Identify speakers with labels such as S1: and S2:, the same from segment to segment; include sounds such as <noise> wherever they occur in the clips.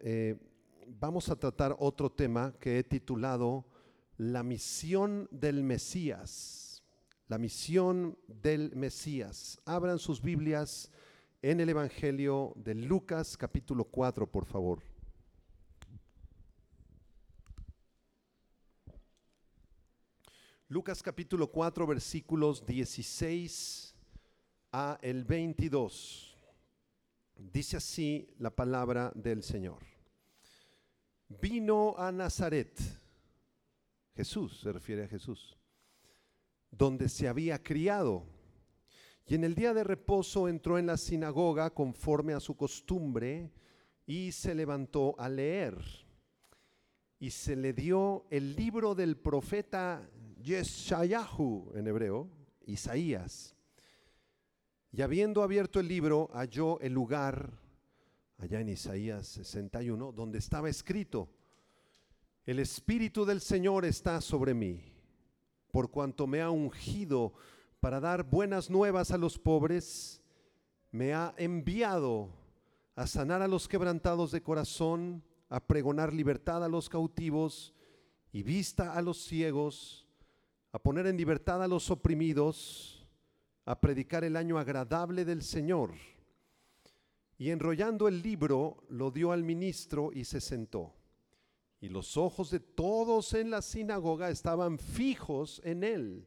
S1: eh, vamos a tratar otro tema que he titulado La misión del Mesías. La misión del Mesías. Abran sus Biblias en el Evangelio de Lucas capítulo 4, por favor. Lucas capítulo 4 versículos 16 a el 22. Dice así la palabra del Señor. Vino a Nazaret, Jesús se refiere a Jesús, donde se había criado. Y en el día de reposo entró en la sinagoga conforme a su costumbre y se levantó a leer. Y se le dio el libro del profeta Yeshayahu en hebreo, Isaías. Y habiendo abierto el libro, halló el lugar, allá en Isaías 61, donde estaba escrito, el Espíritu del Señor está sobre mí, por cuanto me ha ungido para dar buenas nuevas a los pobres, me ha enviado a sanar a los quebrantados de corazón, a pregonar libertad a los cautivos y vista a los ciegos, a poner en libertad a los oprimidos, a predicar el año agradable del Señor. Y enrollando el libro, lo dio al ministro y se sentó. Y los ojos de todos en la sinagoga estaban fijos en él.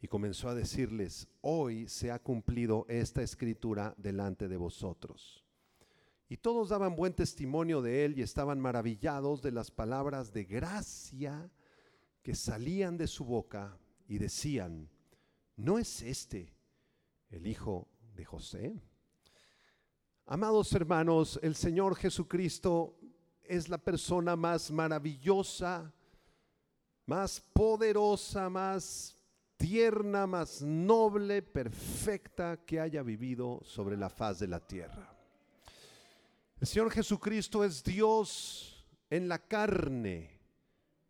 S1: Y comenzó a decirles, hoy se ha cumplido esta escritura delante de vosotros. Y todos daban buen testimonio de él y estaban maravillados de las palabras de gracia que salían de su boca y decían, ¿no es este el hijo de José? Amados hermanos, el Señor Jesucristo es la persona más maravillosa, más poderosa, más tierna, más noble, perfecta que haya vivido sobre la faz de la tierra. El Señor Jesucristo es Dios en la carne.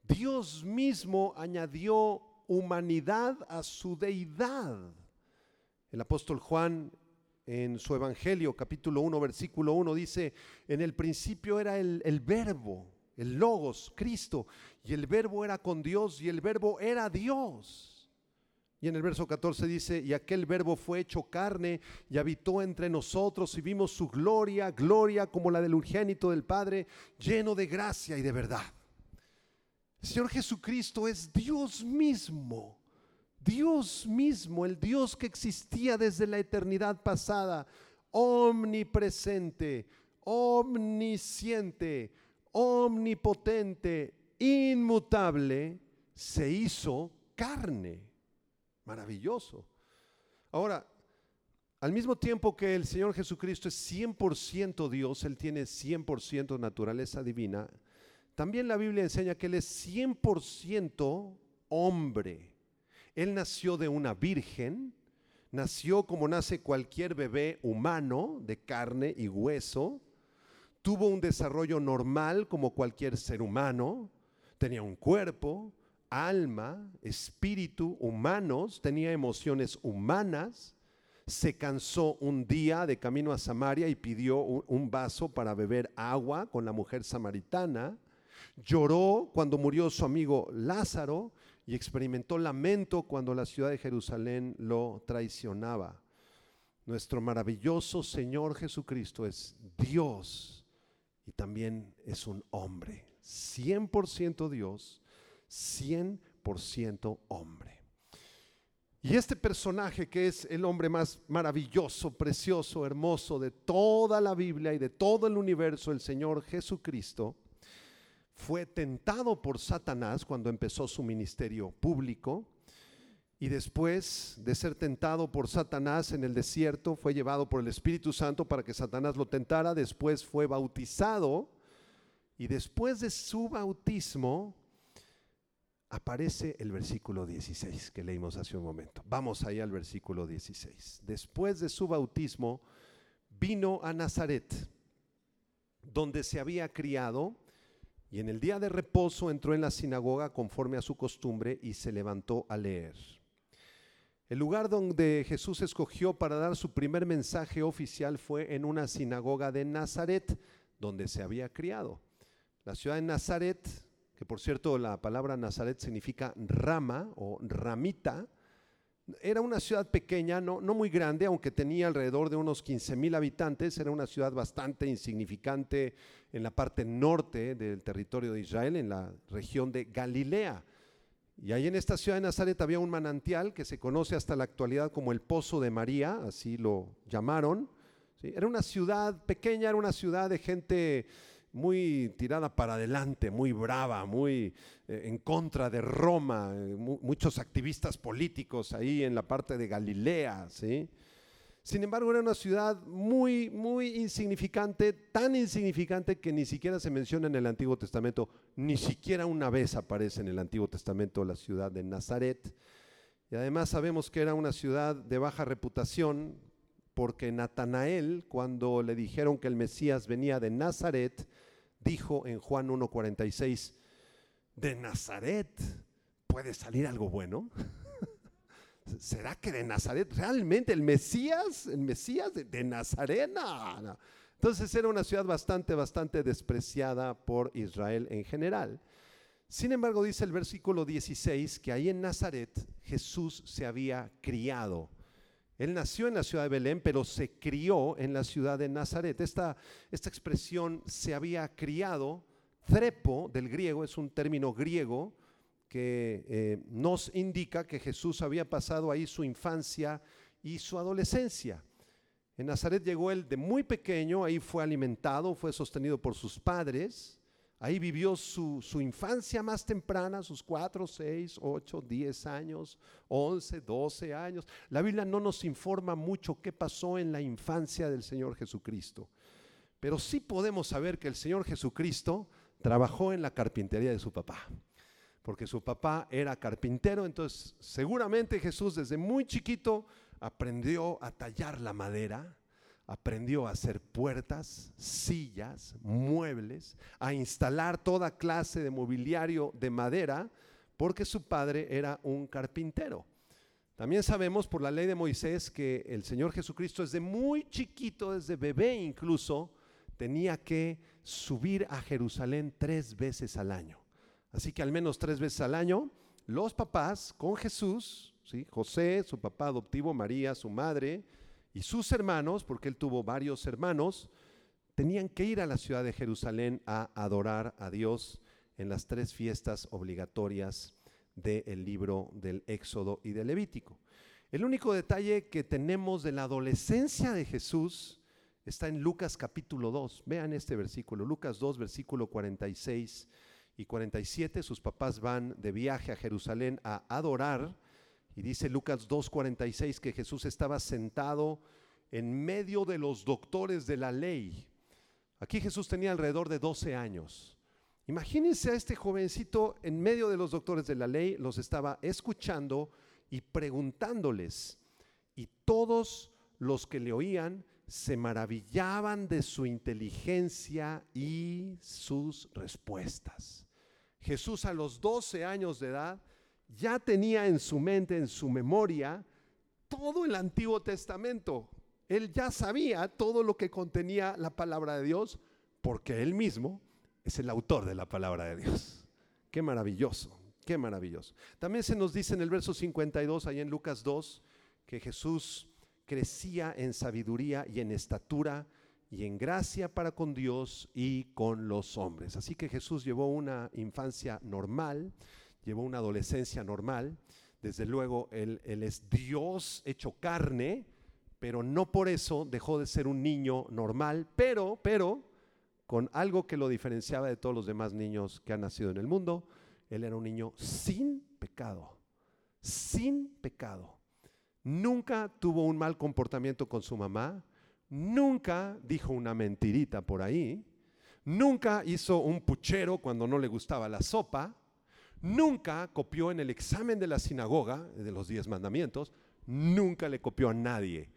S1: Dios mismo añadió humanidad a su deidad. El apóstol Juan en su Evangelio, capítulo 1, versículo 1, dice, en el principio era el, el, verbo, el logos, Cristo, y el verbo era con Dios, y el verbo era Dios. Y en el verso 14 dice, y aquel verbo fue hecho carne y habitó entre nosotros y vimos su gloria, gloria como la del urgénito del Padre, lleno de gracia y de verdad. Señor Jesucristo es Dios mismo. Dios mismo, el Dios que existía desde la eternidad pasada, omnipresente, omnisciente, omnipotente, inmutable, se hizo carne. Maravilloso. Ahora, al mismo tiempo que el Señor Jesucristo es 100% Dios, Él tiene 100% naturaleza divina, también la Biblia enseña que Él es 100% hombre. Él nació de una virgen, nació como nace cualquier bebé humano, de carne y hueso, tuvo un desarrollo normal como cualquier ser humano, tenía un cuerpo, alma, espíritu humanos, tenía emociones humanas, se cansó un día de camino a Samaria y pidió un vaso para beber agua con la mujer samaritana, Lloró cuando murió su amigo Lázaro y experimentó lamento cuando la ciudad de Jerusalén lo traicionaba. Nuestro maravilloso Señor Jesucristo es Dios y también es un hombre. 100% Dios, 100% hombre. Y este personaje que es el hombre más maravilloso, precioso, hermoso de toda la Biblia y de todo el universo, el Señor Jesucristo, fue tentado por Satanás cuando empezó su ministerio público y después de ser tentado por Satanás en el desierto fue llevado por el Espíritu Santo para que Satanás lo tentara, después fue bautizado y después de su bautismo aparece el versículo 16 que leímos hace un momento. Vamos ahí al versículo 16. Después de su bautismo vino a Nazaret, donde se había criado y en el día de reposo entró en la sinagoga conforme a su costumbre y se levantó a leer. El lugar donde Jesús escogió para dar su primer mensaje oficial fue en una sinagoga de Nazaret, donde se había criado. La ciudad de Nazaret, que por cierto la palabra Nazaret significa rama o ramita, era una ciudad pequeña, no, muy grande, aunque tenía alrededor de unos 15 mil habitantes, era una ciudad bastante insignificante en la parte norte del territorio de Israel, en la región de Galilea. Y ahí en esta ciudad de Nazaret había un manantial que se conoce hasta la actualidad como el Pozo de María, así lo llamaron. Era una ciudad pequeña, era una ciudad de gente muy tirada para adelante, muy brava, muy eh, en contra de Roma, eh, muchos activistas políticos ahí en la parte de Galilea, ¿sí? Sin embargo, era una ciudad muy, muy insignificante, tan insignificante que ni siquiera se menciona en el Antiguo Testamento, ni siquiera una vez aparece en el Antiguo Testamento la ciudad de Nazaret. Y además sabemos que era una ciudad de baja reputación, porque Natanael, cuando le dijeron que el Mesías venía de Nazaret, dijo en Juan 1.46, ¿de Nazaret puede salir algo bueno? <laughs> ¿Será que de Nazaret realmente el Mesías, el Mesías de, Nazaret? Entonces era una ciudad bastante, bastante despreciada por Israel en general. Sin embargo, dice el versículo 16 que ahí en Nazaret Jesús se había criado. Él nació en la ciudad de Belén, pero se crió en la ciudad de Nazaret. Esta, esta expresión se había criado, trepo del griego, es un término griego que eh, nos indica que Jesús había pasado ahí su infancia y su adolescencia. En Nazaret llegó él de muy pequeño, ahí fue alimentado, fue sostenido por sus padres. Ahí vivió su, infancia más temprana, sus cuatro, seis, ocho, diez años, once, doce años. La Biblia no nos informa mucho qué pasó en la infancia del Señor Jesucristo. Pero sí podemos saber que el Señor Jesucristo trabajó en la carpintería de su papá. Porque su papá era carpintero, entonces seguramente Jesús desde muy chiquito aprendió a tallar la madera, aprendió a hacer puertas, sillas, muebles, a instalar toda clase de mobiliario de madera, porque su padre era un carpintero. También sabemos por la ley de Moisés que el Señor Jesucristo desde muy chiquito, desde bebé incluso, tenía que subir a Jerusalén tres veces al año. Así que al menos tres veces al año, los papás con Jesús, ¿sí? José, su papá adoptivo, María, su madre, y sus hermanos, porque él tuvo varios hermanos, tenían que ir a la ciudad de Jerusalén a adorar a Dios en las tres fiestas obligatorias del libro del Éxodo y del Levítico. El único detalle que tenemos de la adolescencia de Jesús está en Lucas capítulo 2. Vean este versículo, Lucas 2, versículo 46 y 47. Sus papás van de viaje a Jerusalén a adorar y dice Lucas 2.46 que Jesús estaba sentado en medio de los doctores de la ley. Aquí Jesús tenía alrededor de 12 años. Imagínense a este jovencito en medio de los doctores de la ley, los estaba escuchando y preguntándoles. Y todos los que le oían se maravillaban de su inteligencia y sus respuestas. Jesús a los 12 años de edad ya tenía en su mente, en su memoria, todo el Antiguo Testamento. Él ya sabía todo lo que contenía la palabra de Dios, porque él mismo es el autor de la palabra de Dios. Qué maravilloso, qué maravilloso. También se nos dice en el verso 52, ahí en Lucas 2, que Jesús crecía en sabiduría y en estatura y en gracia para con Dios y con los hombres. Así que Jesús llevó una infancia normal, llevó una adolescencia normal. Desde luego, él, es Dios hecho carne, pero no por eso dejó de ser un niño normal, pero, pero, con algo que lo diferenciaba de todos los demás niños que han nacido en el mundo, él era un niño sin pecado, sin pecado. Nunca tuvo un mal comportamiento con su mamá, nunca dijo una mentirita por ahí, nunca hizo un puchero cuando no le gustaba la sopa, nunca copió en el examen de la sinagoga, de los diez mandamientos, nunca le copió a nadie,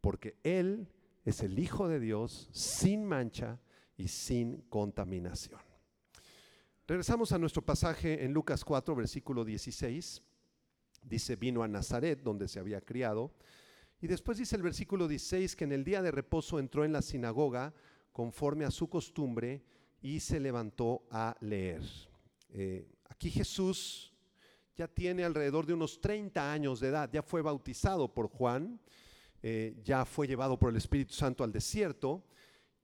S1: porque él es el Hijo de Dios sin mancha y sin contaminación. Regresamos a nuestro pasaje en Lucas 4, versículo 16. Dice, vino a Nazaret, donde se había criado. Y después dice el versículo 16 que en el día de reposo entró en la sinagoga conforme a su costumbre y se levantó a leer. Eh, aquí Jesús ya tiene alrededor de unos 30 años de edad, ya fue bautizado por Juan, eh, ya fue llevado por el Espíritu Santo al desierto,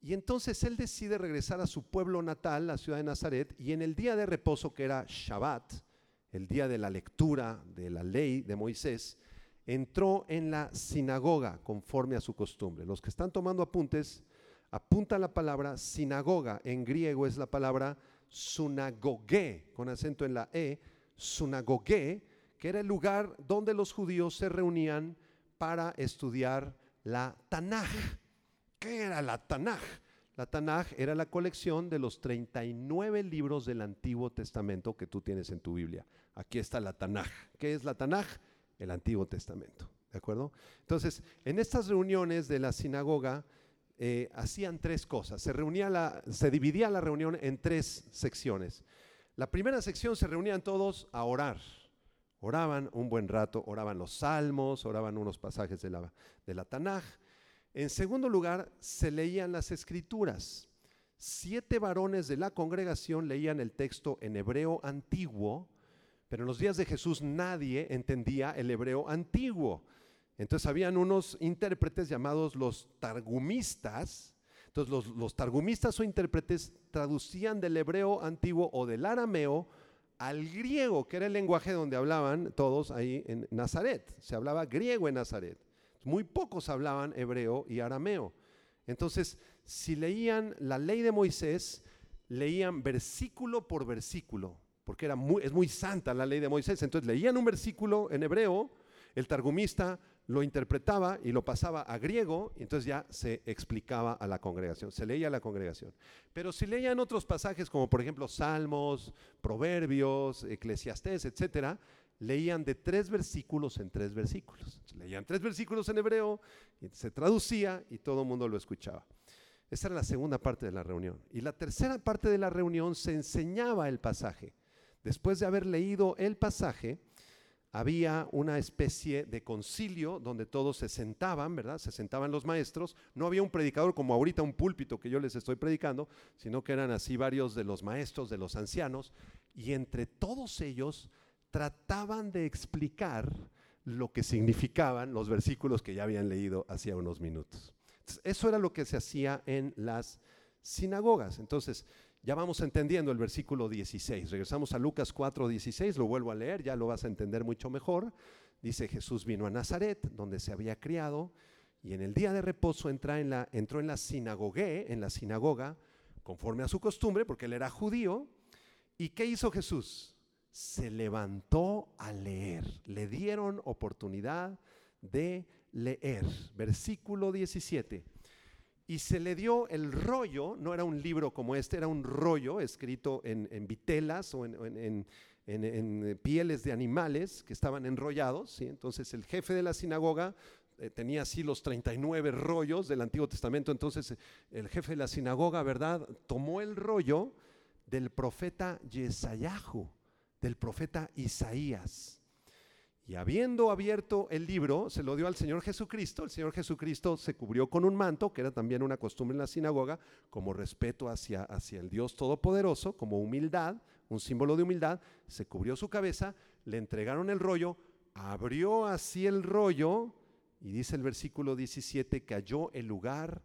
S1: y entonces él decide regresar a su pueblo natal, la ciudad de Nazaret, y en el día de reposo, que era Shabbat, el día de la lectura de la ley de Moisés, entró en la sinagoga conforme a su costumbre. Los que están tomando apuntes, apunta la palabra sinagoga. En griego es la palabra sunagoge, con acento en la E, sunagoge, que era el lugar donde los judíos se reunían para estudiar la Tanaj. ¿Qué era la Tanaj? La Tanaj era la colección de los 39 libros del Antiguo Testamento que tú tienes en tu Biblia. Aquí está la Tanaj. ¿Qué es la Tanaj? El Antiguo Testamento. ¿De acuerdo? Entonces, en estas reuniones de la sinagoga eh, hacían tres cosas. Se, se dividía la reunión en tres secciones. La primera sección se reunían todos a orar. Oraban un buen rato, oraban los salmos, oraban unos pasajes de la, de la Tanaj. En segundo lugar, se leían las escrituras. Siete varones de la congregación leían el texto en hebreo antiguo, pero en los días de Jesús nadie entendía el hebreo antiguo. Entonces habían unos intérpretes llamados los targumistas. Entonces los, targumistas o intérpretes traducían del hebreo antiguo o del arameo al griego, que era el lenguaje donde hablaban todos ahí en Nazaret. Se hablaba griego en Nazaret. Muy pocos hablaban hebreo y arameo. Entonces, si leían la ley de Moisés, leían versículo por versículo, porque era es muy santa la ley de Moisés. Entonces leían un versículo en hebreo, el targumista lo interpretaba y lo pasaba a griego, y entonces ya se explicaba a la congregación, se leía a la congregación. Pero si leían otros pasajes como por ejemplo Salmos, Proverbios, Eclesiastés, etcétera, leían de tres versículos en tres versículos. Leían tres versículos en hebreo, se traducía y todo el mundo lo escuchaba. Esa era la segunda parte de la reunión. Y la tercera parte de la reunión se enseñaba el pasaje. Después de haber leído el pasaje, había una especie de concilio donde todos se sentaban, ¿verdad? Se sentaban los maestros. No había un predicador como ahorita un púlpito que yo les estoy predicando, sino que eran así varios de los maestros, de los ancianos. Y entre todos ellos trataban de explicar lo que significaban los versículos que ya habían leído hacía unos minutos. eso era lo que se hacía en las sinagogas. Entonces, ya vamos entendiendo el versículo 16. Regresamos a Lucas 4, 16, lo vuelvo a leer, ya lo vas a entender mucho mejor. Dice, Jesús vino a Nazaret, donde se había criado, y en el día de reposo entró en la, entró en la sinagogue, en la sinagoga, conforme a su costumbre, porque él era judío. ¿Y qué hizo Jesús? Se levantó a leer. Le dieron oportunidad de leer. Versículo 17 y se le dio el rollo, no era un libro como este, era un rollo escrito en, vitelas o en, pieles de animales que estaban enrollados. Entonces el jefe de la sinagoga eh, tenía así los 39 rollos del Antiguo Testamento. Entonces el jefe de la sinagoga, ¿verdad?, tomó el rollo del profeta Yesayahu, del profeta Isaías. Y habiendo abierto el libro, se lo dio al Señor Jesucristo. El Señor Jesucristo se cubrió con un manto, que era también una costumbre en la sinagoga, como respeto hacia, hacia el Dios Todopoderoso, como humildad, un símbolo de humildad. Se cubrió su cabeza, le entregaron el rollo, abrió así el rollo, y dice el versículo 17 que halló el lugar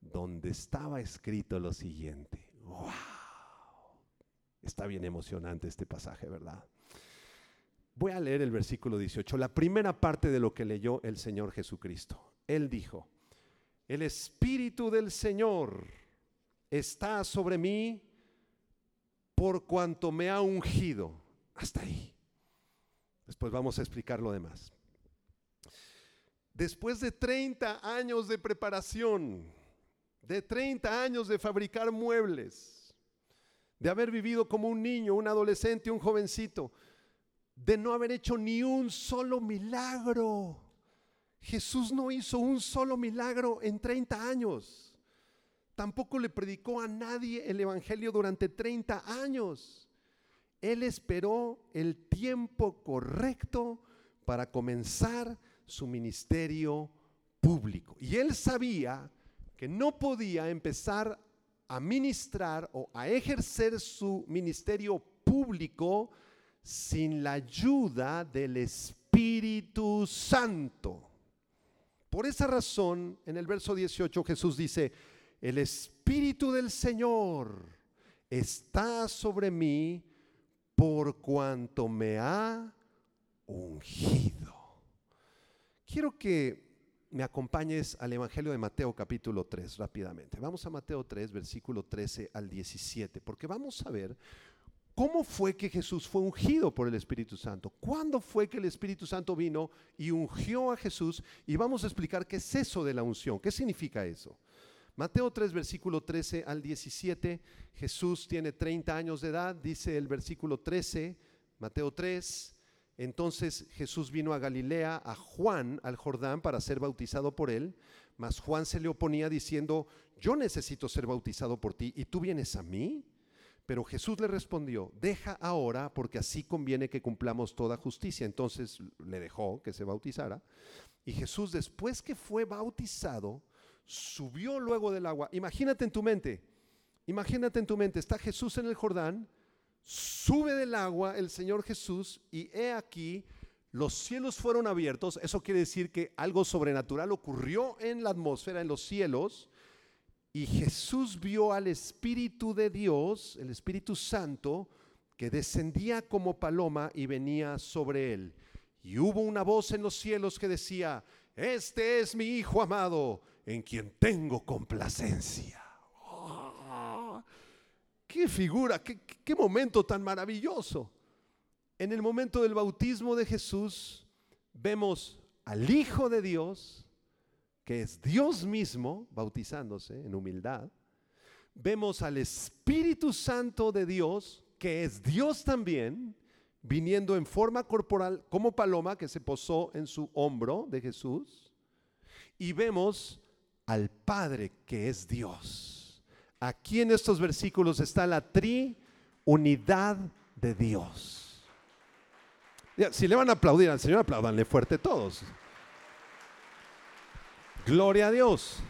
S1: donde estaba escrito lo siguiente. ¡Wow! Está bien emocionante este pasaje, ¿verdad? Voy a leer el versículo 18, la primera parte de lo que leyó el Señor Jesucristo. Él dijo, el Espíritu del Señor está sobre mí por cuanto me ha ungido. Hasta ahí. Después vamos a explicar lo demás. Después de 30 años de preparación, de 30 años de fabricar muebles, de haber vivido como un niño, un adolescente, un jovencito, de no haber hecho ni un solo milagro. Jesús no hizo un solo milagro en 30 años. Tampoco le predicó a nadie el Evangelio durante 30 años. Él esperó el tiempo correcto para comenzar su ministerio público. Y él sabía que no podía empezar a ministrar o a ejercer su ministerio público sin la ayuda del Espíritu Santo. Por esa razón, en el verso 18 Jesús dice, el Espíritu del Señor está sobre mí por cuanto me ha ungido. Quiero que me acompañes al Evangelio de Mateo capítulo 3 rápidamente. Vamos a Mateo 3, versículo 13 al 17, porque vamos a ver cómo fue que Jesús fue ungido por el Espíritu Santo. ¿Cuándo fue que el Espíritu Santo vino y ungió a Jesús? Y vamos a explicar qué es eso de la unción, qué significa eso. Mateo 3, versículo 13 al 17, Jesús tiene 30 años de edad, dice el versículo 13, Mateo 3, entonces Jesús vino a Galilea, a Juan, al Jordán, para ser bautizado por él, mas Juan se le oponía diciendo, yo necesito ser bautizado por ti, ¿y tú vienes a mí? Pero Jesús le respondió, deja ahora, porque así conviene que cumplamos toda justicia. Entonces le dejó que se bautizara. Y Jesús, después que fue bautizado, subió luego del agua. Imagínate en tu mente, imagínate en tu mente, está Jesús en el Jordán, sube del agua el Señor Jesús y he aquí, los cielos fueron abiertos. Eso quiere decir que algo sobrenatural ocurrió en la atmósfera, en los cielos. Y Jesús vio al Espíritu de Dios, el Espíritu Santo, que descendía como paloma y venía sobre él. Y hubo una voz en los cielos que decía, este es mi Hijo amado, en quien tengo complacencia. Ah, ¡Qué figura! Qué, ¡Qué momento tan maravilloso! En el momento del bautismo de Jesús vemos al Hijo de Dios, que es Dios mismo, bautizándose en humildad. Vemos al Espíritu Santo de Dios, que es Dios también, viniendo en forma corporal como paloma que se posó en su hombro de Jesús. Y vemos al Padre que es Dios. Aquí en estos versículos está la triunidad de Dios. Si le van a aplaudir al Señor, aplaudanle fuerte todos. Gloria a Dios.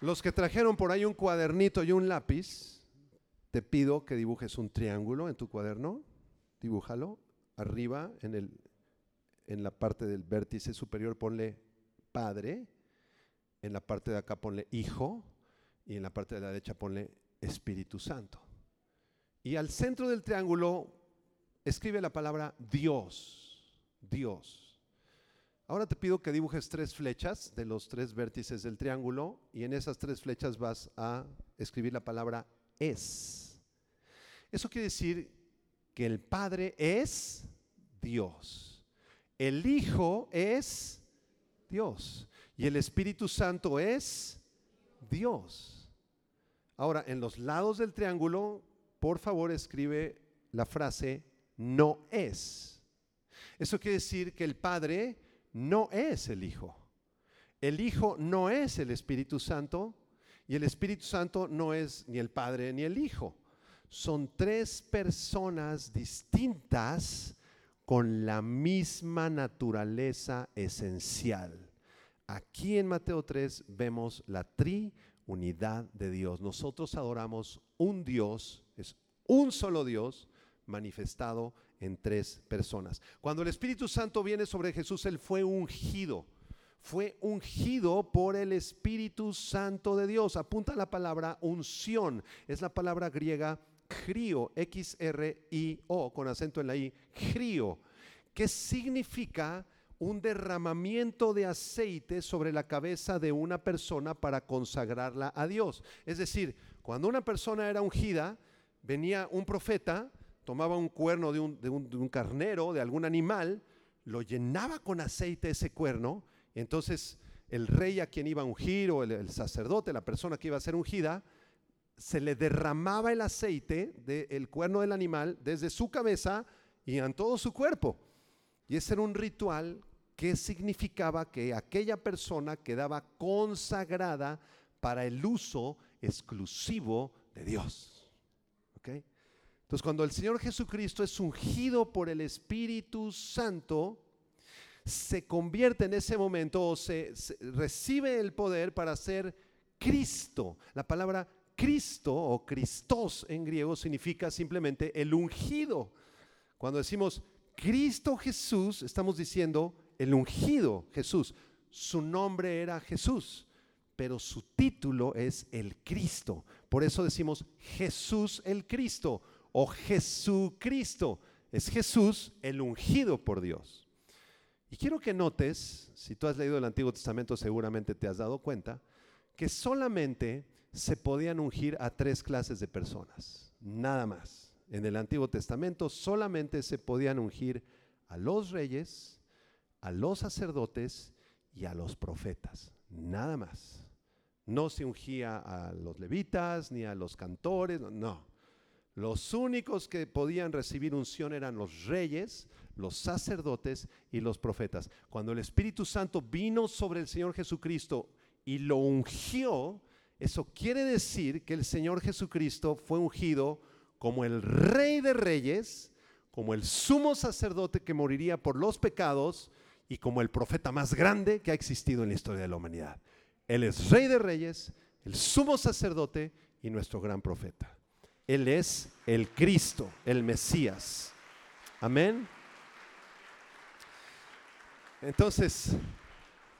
S1: Los que trajeron por ahí un cuadernito y un lápiz, te pido que dibujes un triángulo en tu cuaderno. Dibújalo arriba en el en la parte del vértice superior ponle Padre, en la parte de acá ponle Hijo y en la parte de la derecha ponle Espíritu Santo. Y al centro del triángulo escribe la palabra Dios, Dios. Ahora te pido que dibujes tres flechas de los tres vértices del triángulo y en esas tres flechas vas a escribir la palabra es. Eso quiere decir que el Padre es Dios. El Hijo es Dios y el Espíritu Santo es Dios. Ahora, en los lados del triángulo, por favor escribe la frase no es. Eso quiere decir que el Padre no es el Hijo. El Hijo no es el Espíritu Santo y el Espíritu Santo no es ni el Padre ni el Hijo. Son tres personas distintas con la misma naturaleza esencial. Aquí en Mateo 3 vemos la triunidad de Dios. Nosotros adoramos un Dios, es un solo Dios manifestado en tres personas. Cuando el Espíritu Santo viene sobre Jesús, Él fue ungido. Fue ungido por el Espíritu Santo de Dios. Apunta la palabra unción. Es la palabra griega Crío, X-R-I-O, con acento en la I, crío, que significa un derramamiento de aceite sobre la cabeza de una persona para consagrarla a Dios. Es decir, cuando una persona era ungida, venía un profeta, tomaba un cuerno de un, carnero, de algún animal, lo llenaba con aceite ese cuerno, entonces el rey a quien iba a ungir o el sacerdote, la persona que iba a ser ungida, se le derramaba el aceite del cuerno del animal desde su cabeza y en todo su cuerpo. Y ese era un ritual que significaba que aquella persona quedaba consagrada para el uso exclusivo de Dios. Entonces, cuando el Señor Jesucristo es ungido por el Espíritu Santo, se convierte en ese momento o se, se recibe el poder para ser Cristo. La palabra Cristo o Christos en griego significa simplemente el ungido. Cuando decimos Cristo Jesús, estamos diciendo el ungido Jesús. Su nombre era Jesús, pero su título es el Cristo. Por eso decimos Jesús el Cristo o Jesucristo. Es Jesús el ungido por Dios. Y quiero que notes, si tú has leído el Antiguo Testamento seguramente te has dado cuenta, que solamente se podían ungir a tres clases de personas, nada más. En el Antiguo Testamento solamente se podían ungir a los reyes, a los sacerdotes y a los profetas, nada más. No se ungía a los levitas ni a los cantores, no. Los únicos que podían recibir unción eran los reyes, los sacerdotes y los profetas. Cuando el Espíritu Santo vino sobre el Señor Jesucristo y lo ungió, eso quiere decir que el Señor Jesucristo fue ungido como el Rey de Reyes, como el sumo sacerdote que moriría por los pecados y como el profeta más grande que ha existido en la historia de la humanidad. Él es Rey de Reyes, el sumo sacerdote y nuestro gran profeta. Él es el Cristo, el Mesías. Amén. Entonces,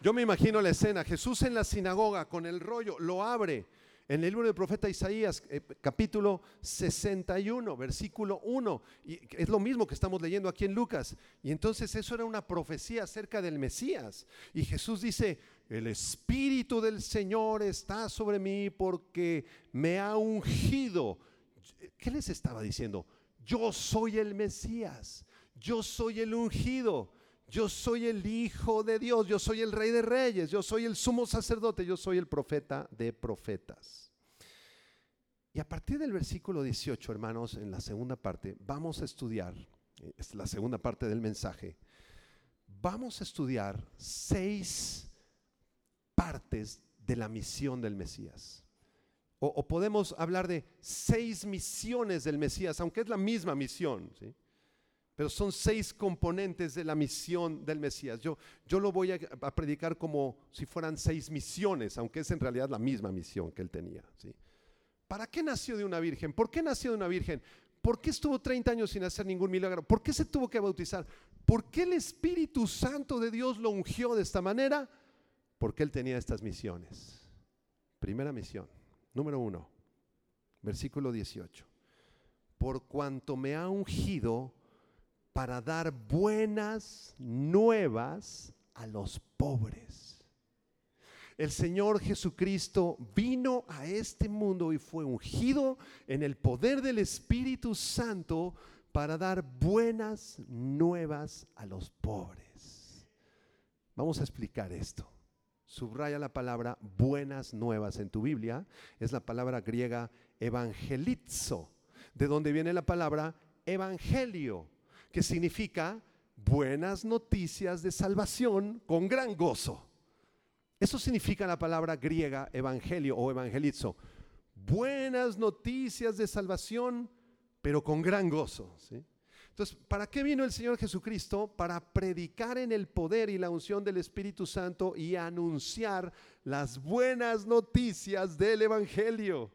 S1: yo me imagino la escena, Jesús en la sinagoga con el rollo, lo abre en el libro del profeta Isaías, eh, capítulo 61, versículo 1. Y es lo mismo que estamos leyendo aquí en Lucas. Y entonces eso era una profecía acerca del Mesías. Y Jesús dice, el Espíritu del Señor está sobre mí porque me ha ungido. ¿Qué les estaba diciendo? Yo soy el Mesías, yo soy el ungido yo soy el Hijo de Dios, yo soy el Rey de Reyes, yo soy el sumo sacerdote, yo soy el profeta de profetas. Y a partir del versículo 18, hermanos, en la segunda parte, vamos a estudiar, es la segunda parte del mensaje, vamos a estudiar seis partes de la misión del Mesías. O, podemos hablar de seis misiones del Mesías, aunque es la misma misión. ¿sí? pero son seis componentes de la misión del Mesías. Yo, yo lo voy a, predicar como si fueran seis misiones, aunque es en realidad la misma misión que él tenía. ¿sí? ¿Para qué nació de una virgen? ¿Por qué nació de una virgen? ¿Por qué estuvo 30 años sin hacer ningún milagro? ¿Por qué se tuvo que bautizar? ¿Por qué el Espíritu Santo de Dios lo ungió de esta manera? Porque él tenía estas misiones. Primera misión, número uno, versículo 18. Por cuanto me ha ungido para dar buenas nuevas a los pobres. El Señor Jesucristo vino a este mundo y fue ungido en el poder del Espíritu Santo para dar buenas nuevas a los pobres. Vamos a explicar esto. Subraya la palabra buenas nuevas en tu Biblia. Es la palabra griega evangelizo, de donde viene la palabra evangelio que significa buenas noticias de salvación con gran gozo. Eso significa la palabra griega evangelio o evangelizo. Buenas noticias de salvación, pero con gran gozo. Entonces, ¿para qué vino el Señor Jesucristo? Para predicar en el poder y la unción del Espíritu Santo y anunciar las buenas noticias del Evangelio.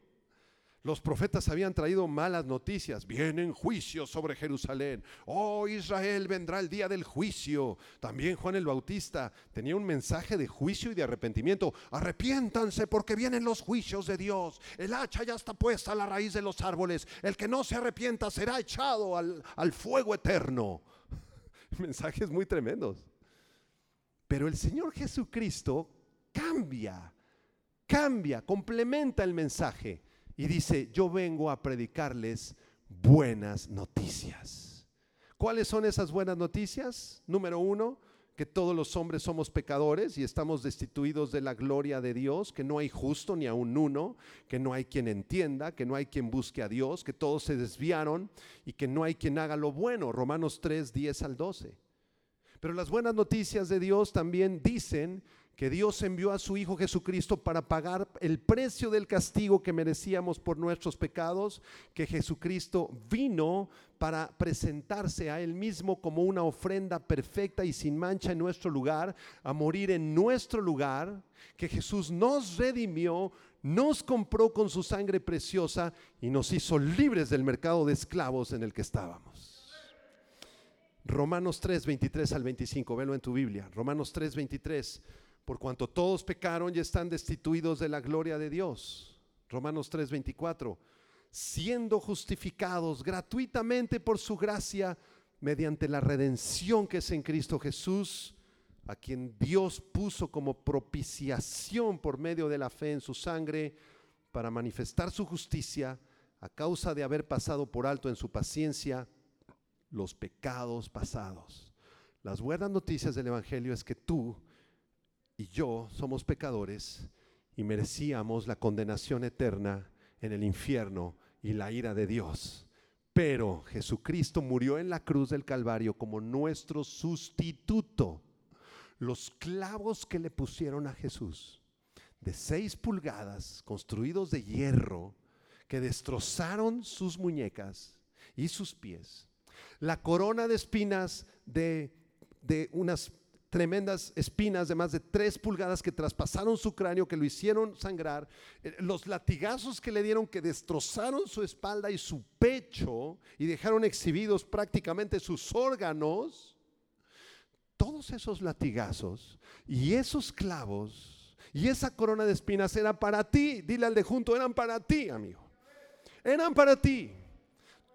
S1: Los profetas habían traído malas noticias. Vienen juicios sobre Jerusalén. Oh Israel, vendrá el día del juicio. También Juan el Bautista tenía un mensaje de juicio y de arrepentimiento. Arrepiéntanse porque vienen los juicios de Dios. El hacha ya está puesta a la raíz de los árboles. El que no se arrepienta será echado al, al fuego eterno. <laughs> Mensajes muy tremendos. Pero el Señor Jesucristo cambia, cambia, complementa el mensaje y dice, yo vengo a predicarles buenas noticias. ¿Cuáles son esas buenas noticias? Número uno, que todos los hombres somos pecadores y estamos destituidos de la gloria de Dios, que no hay justo ni aun uno, que no hay quien entienda, que no hay quien busque a Dios, que todos se desviaron y que no hay quien haga lo bueno. Romanos 3, 10 al 12. Pero las buenas noticias de Dios también dicen que Dios envió a su Hijo Jesucristo para pagar el precio del castigo que merecíamos por nuestros pecados, que Jesucristo vino para presentarse a Él mismo como una ofrenda perfecta y sin mancha en nuestro lugar, a morir en nuestro lugar, que Jesús nos redimió, nos compró con su sangre preciosa y nos hizo libres del mercado de esclavos en el que estábamos. Romanos 3, 23 al 25, velo en tu Biblia. Romanos 3, 23 por cuanto todos pecaron y están destituidos de la gloria de Dios. Romanos 3:24, siendo justificados gratuitamente por su gracia mediante la redención que es en Cristo Jesús, a quien Dios puso como propiciación por medio de la fe en su sangre para manifestar su justicia a causa de haber pasado por alto en su paciencia los pecados pasados. Las buenas noticias del Evangelio es que tú y yo somos pecadores y merecíamos la condenación eterna en el infierno y la ira de Dios. Pero Jesucristo murió en la cruz del Calvario como nuestro sustituto. Los clavos que le pusieron a Jesús, de seis pulgadas, construidos de hierro, que destrozaron sus muñecas y sus pies. La corona de espinas de, de unas tremendas espinas de más de tres pulgadas que traspasaron su cráneo, que lo hicieron sangrar, eh, los latigazos que le dieron que destrozaron su espalda y su pecho y dejaron exhibidos prácticamente sus órganos, todos esos latigazos y esos clavos y esa corona de espinas eran para ti, dile al de junto, eran para ti, amigo, eran para ti.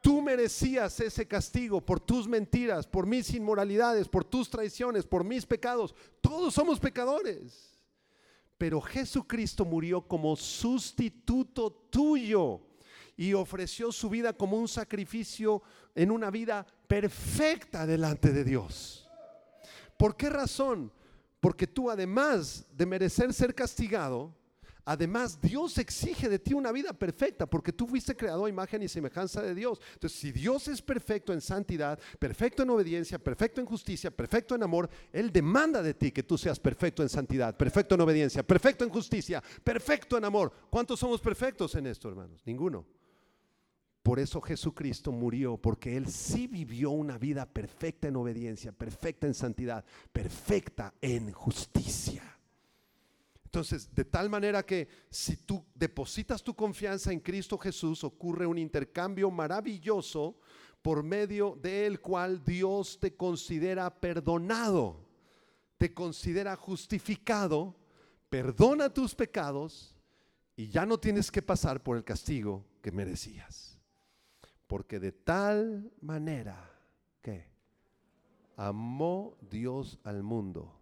S1: Tú merecías ese castigo por tus mentiras, por mis inmoralidades, por tus traiciones, por mis pecados. Todos somos pecadores. Pero Jesucristo murió como sustituto tuyo y ofreció su vida como un sacrificio en una vida perfecta delante de Dios. ¿Por qué razón? Porque tú además de merecer ser castigado, Además, Dios exige de ti una vida perfecta porque tú fuiste creado a imagen y semejanza de Dios. Entonces, si Dios es perfecto en santidad, perfecto en obediencia, perfecto en justicia, perfecto en amor, Él demanda de ti que tú seas perfecto en santidad, perfecto en obediencia, perfecto en justicia, perfecto en amor. ¿Cuántos somos perfectos en esto, hermanos? Ninguno. Por eso Jesucristo murió, porque Él sí vivió una vida perfecta en obediencia, perfecta en santidad, perfecta en justicia. Entonces, de tal manera que si tú depositas tu confianza en Cristo Jesús, ocurre un intercambio maravilloso por medio del cual Dios te considera perdonado, te considera justificado, perdona tus pecados y ya no tienes que pasar por el castigo que merecías. Porque de tal manera que amó Dios al mundo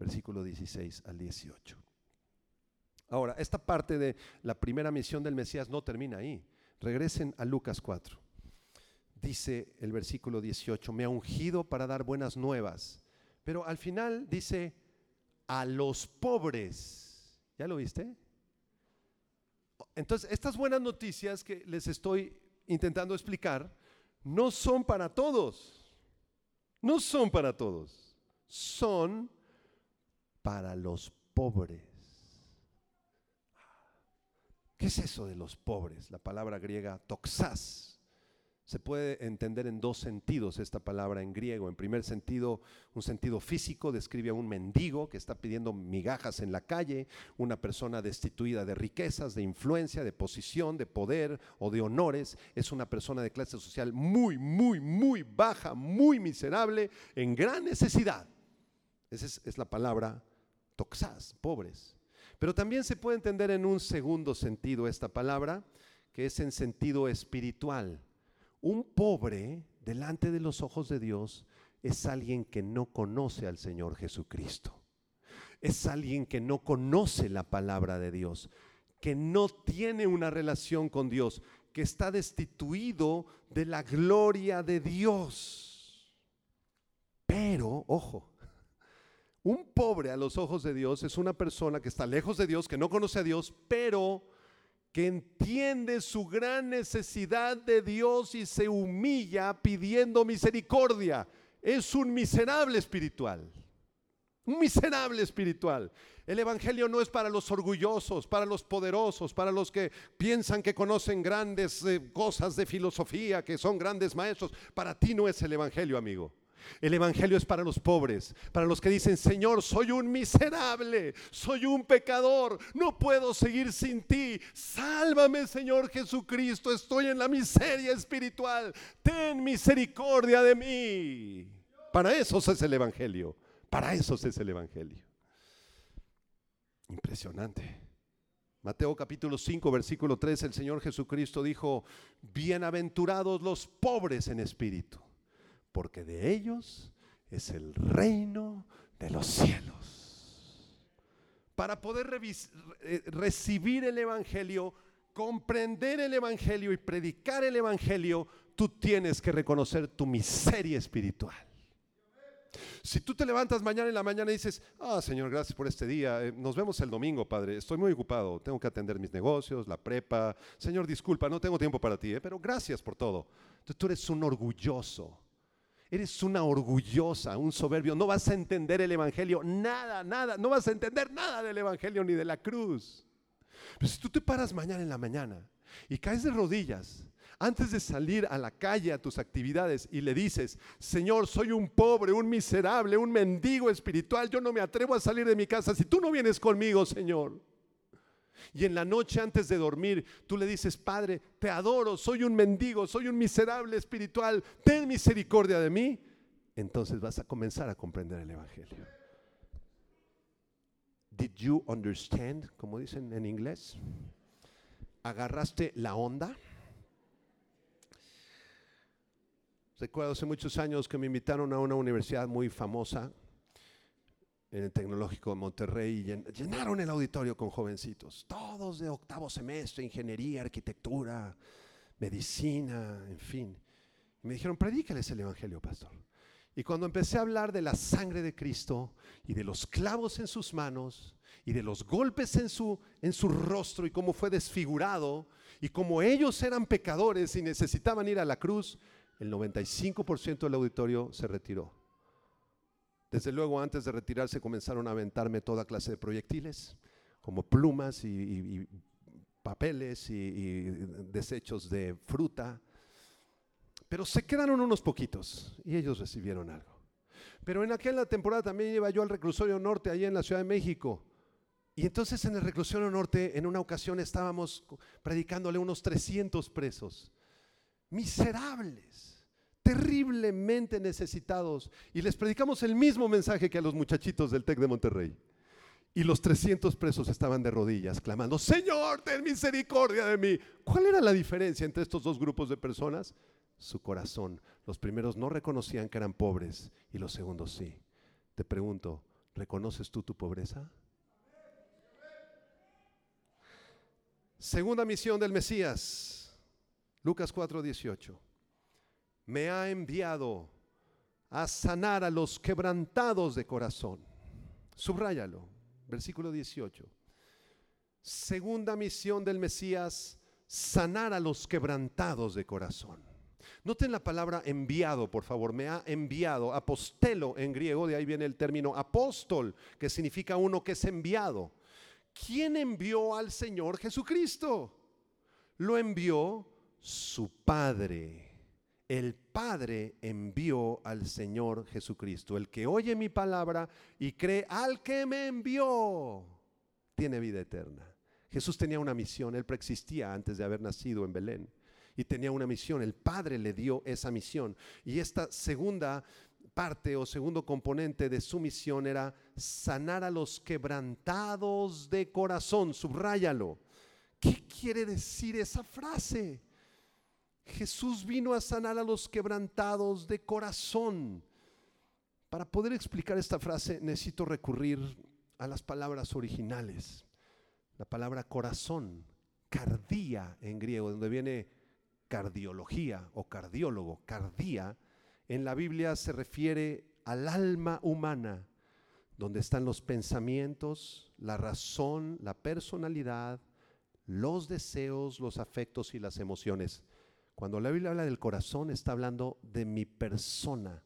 S1: versículo 16 al 18. Ahora, esta parte de la primera misión del Mesías no termina ahí. Regresen a Lucas 4. Dice el versículo 18, me ha ungido para dar buenas nuevas. Pero al final dice, a los pobres. ¿Ya lo viste? Entonces, estas buenas noticias que les estoy intentando explicar no son para todos. No son para todos. Son para los pobres. ¿Qué es eso de los pobres? La palabra griega toxas. Se puede entender en dos sentidos esta palabra en griego. En primer sentido, un sentido físico describe a un mendigo que está pidiendo migajas en la calle, una persona destituida de riquezas, de influencia, de posición, de poder o de honores. Es una persona de clase social muy, muy, muy baja, muy miserable, en gran necesidad. Esa es, es la palabra toxás, pobres. Pero también se puede entender en un segundo sentido esta palabra, que es en sentido espiritual. Un pobre delante de los ojos de Dios es alguien que no conoce al Señor Jesucristo. es alguien que no conoce la palabra de Dios, que no tiene una relación con Dios, que está destituido de la gloria de Dios. Pero, ojo, un pobre a los ojos de Dios es una persona que está lejos de Dios, que no conoce a Dios, pero que entiende su gran necesidad de Dios y se humilla pidiendo misericordia. Es un miserable espiritual. Un miserable espiritual. El Evangelio no es para los orgullosos, para los poderosos, para los que piensan que conocen grandes eh, cosas de filosofía, que son grandes maestros. Para ti no es el Evangelio, amigo. El Evangelio es para los pobres, para los que dicen, Señor, soy un miserable, soy un pecador, no puedo seguir sin ti. Sálvame, Señor Jesucristo, estoy en la miseria espiritual. Ten misericordia de mí. Para eso es el Evangelio, para eso es el Evangelio. Impresionante. Mateo capítulo 5, versículo 3, el Señor Jesucristo dijo, bienaventurados los pobres en espíritu porque de ellos es el reino de los cielos. Para poder recibir el Evangelio, comprender el Evangelio y predicar el Evangelio, tú tienes que reconocer tu miseria espiritual. Si tú te levantas mañana en la mañana y dices, ah, Señor, gracias por este día, eh, nos vemos el domingo, Padre, estoy muy ocupado, tengo que atender mis negocios, la prepa, Señor, disculpa, no tengo tiempo para ti, eh, pero gracias por todo. Tú eres un orgulloso Eres una orgullosa, un soberbio. No vas a entender el Evangelio, nada, nada. No vas a entender nada del Evangelio ni de la cruz. Pero si tú te paras mañana en la mañana y caes de rodillas antes de salir a la calle a tus actividades y le dices, Señor, soy un pobre, un miserable, un mendigo espiritual, yo no me atrevo a salir de mi casa si tú no vienes conmigo, Señor. Y en la noche antes de dormir, tú le dices, Padre, te adoro, soy un mendigo, soy un miserable espiritual, ten misericordia de mí. Entonces vas a comenzar a comprender el Evangelio. Did you understand, como dicen en inglés? ¿Agarraste la onda? Recuerdo hace muchos años que me invitaron a una universidad muy famosa en el Tecnológico de Monterrey llenaron el auditorio con jovencitos, todos de octavo semestre, ingeniería, arquitectura, medicina, en fin. Y me dijeron, predícales el Evangelio, pastor. Y cuando empecé a hablar de la sangre de Cristo y de los clavos en sus manos y de los golpes en su, en su rostro y cómo fue desfigurado y cómo ellos eran pecadores y necesitaban ir a la cruz, el 95% del auditorio se retiró. Desde luego, antes de retirarse, comenzaron a aventarme toda clase de proyectiles, como plumas y, papeles y, desechos de fruta. Pero se quedaron unos poquitos y ellos recibieron algo. Pero en aquella temporada también iba yo al reclusorio norte, allí en la Ciudad de México. Y entonces en el reclusorio norte, en una ocasión estábamos predicándole unos 300 presos, miserables terriblemente necesitados y les predicamos el mismo mensaje que a los muchachitos del TEC de Monterrey. Y los 300 presos estaban de rodillas clamando, Señor, ten misericordia de mí. ¿Cuál era la diferencia entre estos dos grupos de personas? Su corazón. Los primeros no reconocían que eran pobres y los segundos sí. Te pregunto, ¿reconoces tú tu pobreza? Segunda misión del Mesías, Lucas 4:18 me ha enviado a sanar a los quebrantados de corazón. Subráyalo, versículo 18. Segunda misión del Mesías, sanar a los quebrantados de corazón. Noten la palabra enviado, por favor. Me ha enviado. Apostelo en griego, de ahí viene el término apóstol, que significa uno que es enviado. ¿Quién envió al Señor Jesucristo? Lo envió su Padre el Padre envió al Señor Jesucristo. El que oye mi palabra y cree al que me envió, tiene vida eterna. Jesús tenía una misión, él preexistía antes de haber nacido en Belén y tenía una misión, el Padre le dio esa misión. Y esta segunda parte o segundo componente de su misión era sanar a los quebrantados de corazón, subráyalo. ¿Qué quiere decir esa frase? Jesús vino a sanar a los quebrantados de corazón. Para poder explicar esta frase necesito recurrir a las palabras originales. La palabra corazón, cardía en griego, donde viene cardiología o cardiólogo, cardía, en la Biblia se refiere al alma humana, donde están los pensamientos, la razón, la personalidad, los deseos, los afectos y las emociones. Cuando la Biblia habla del corazón, está hablando de mi persona,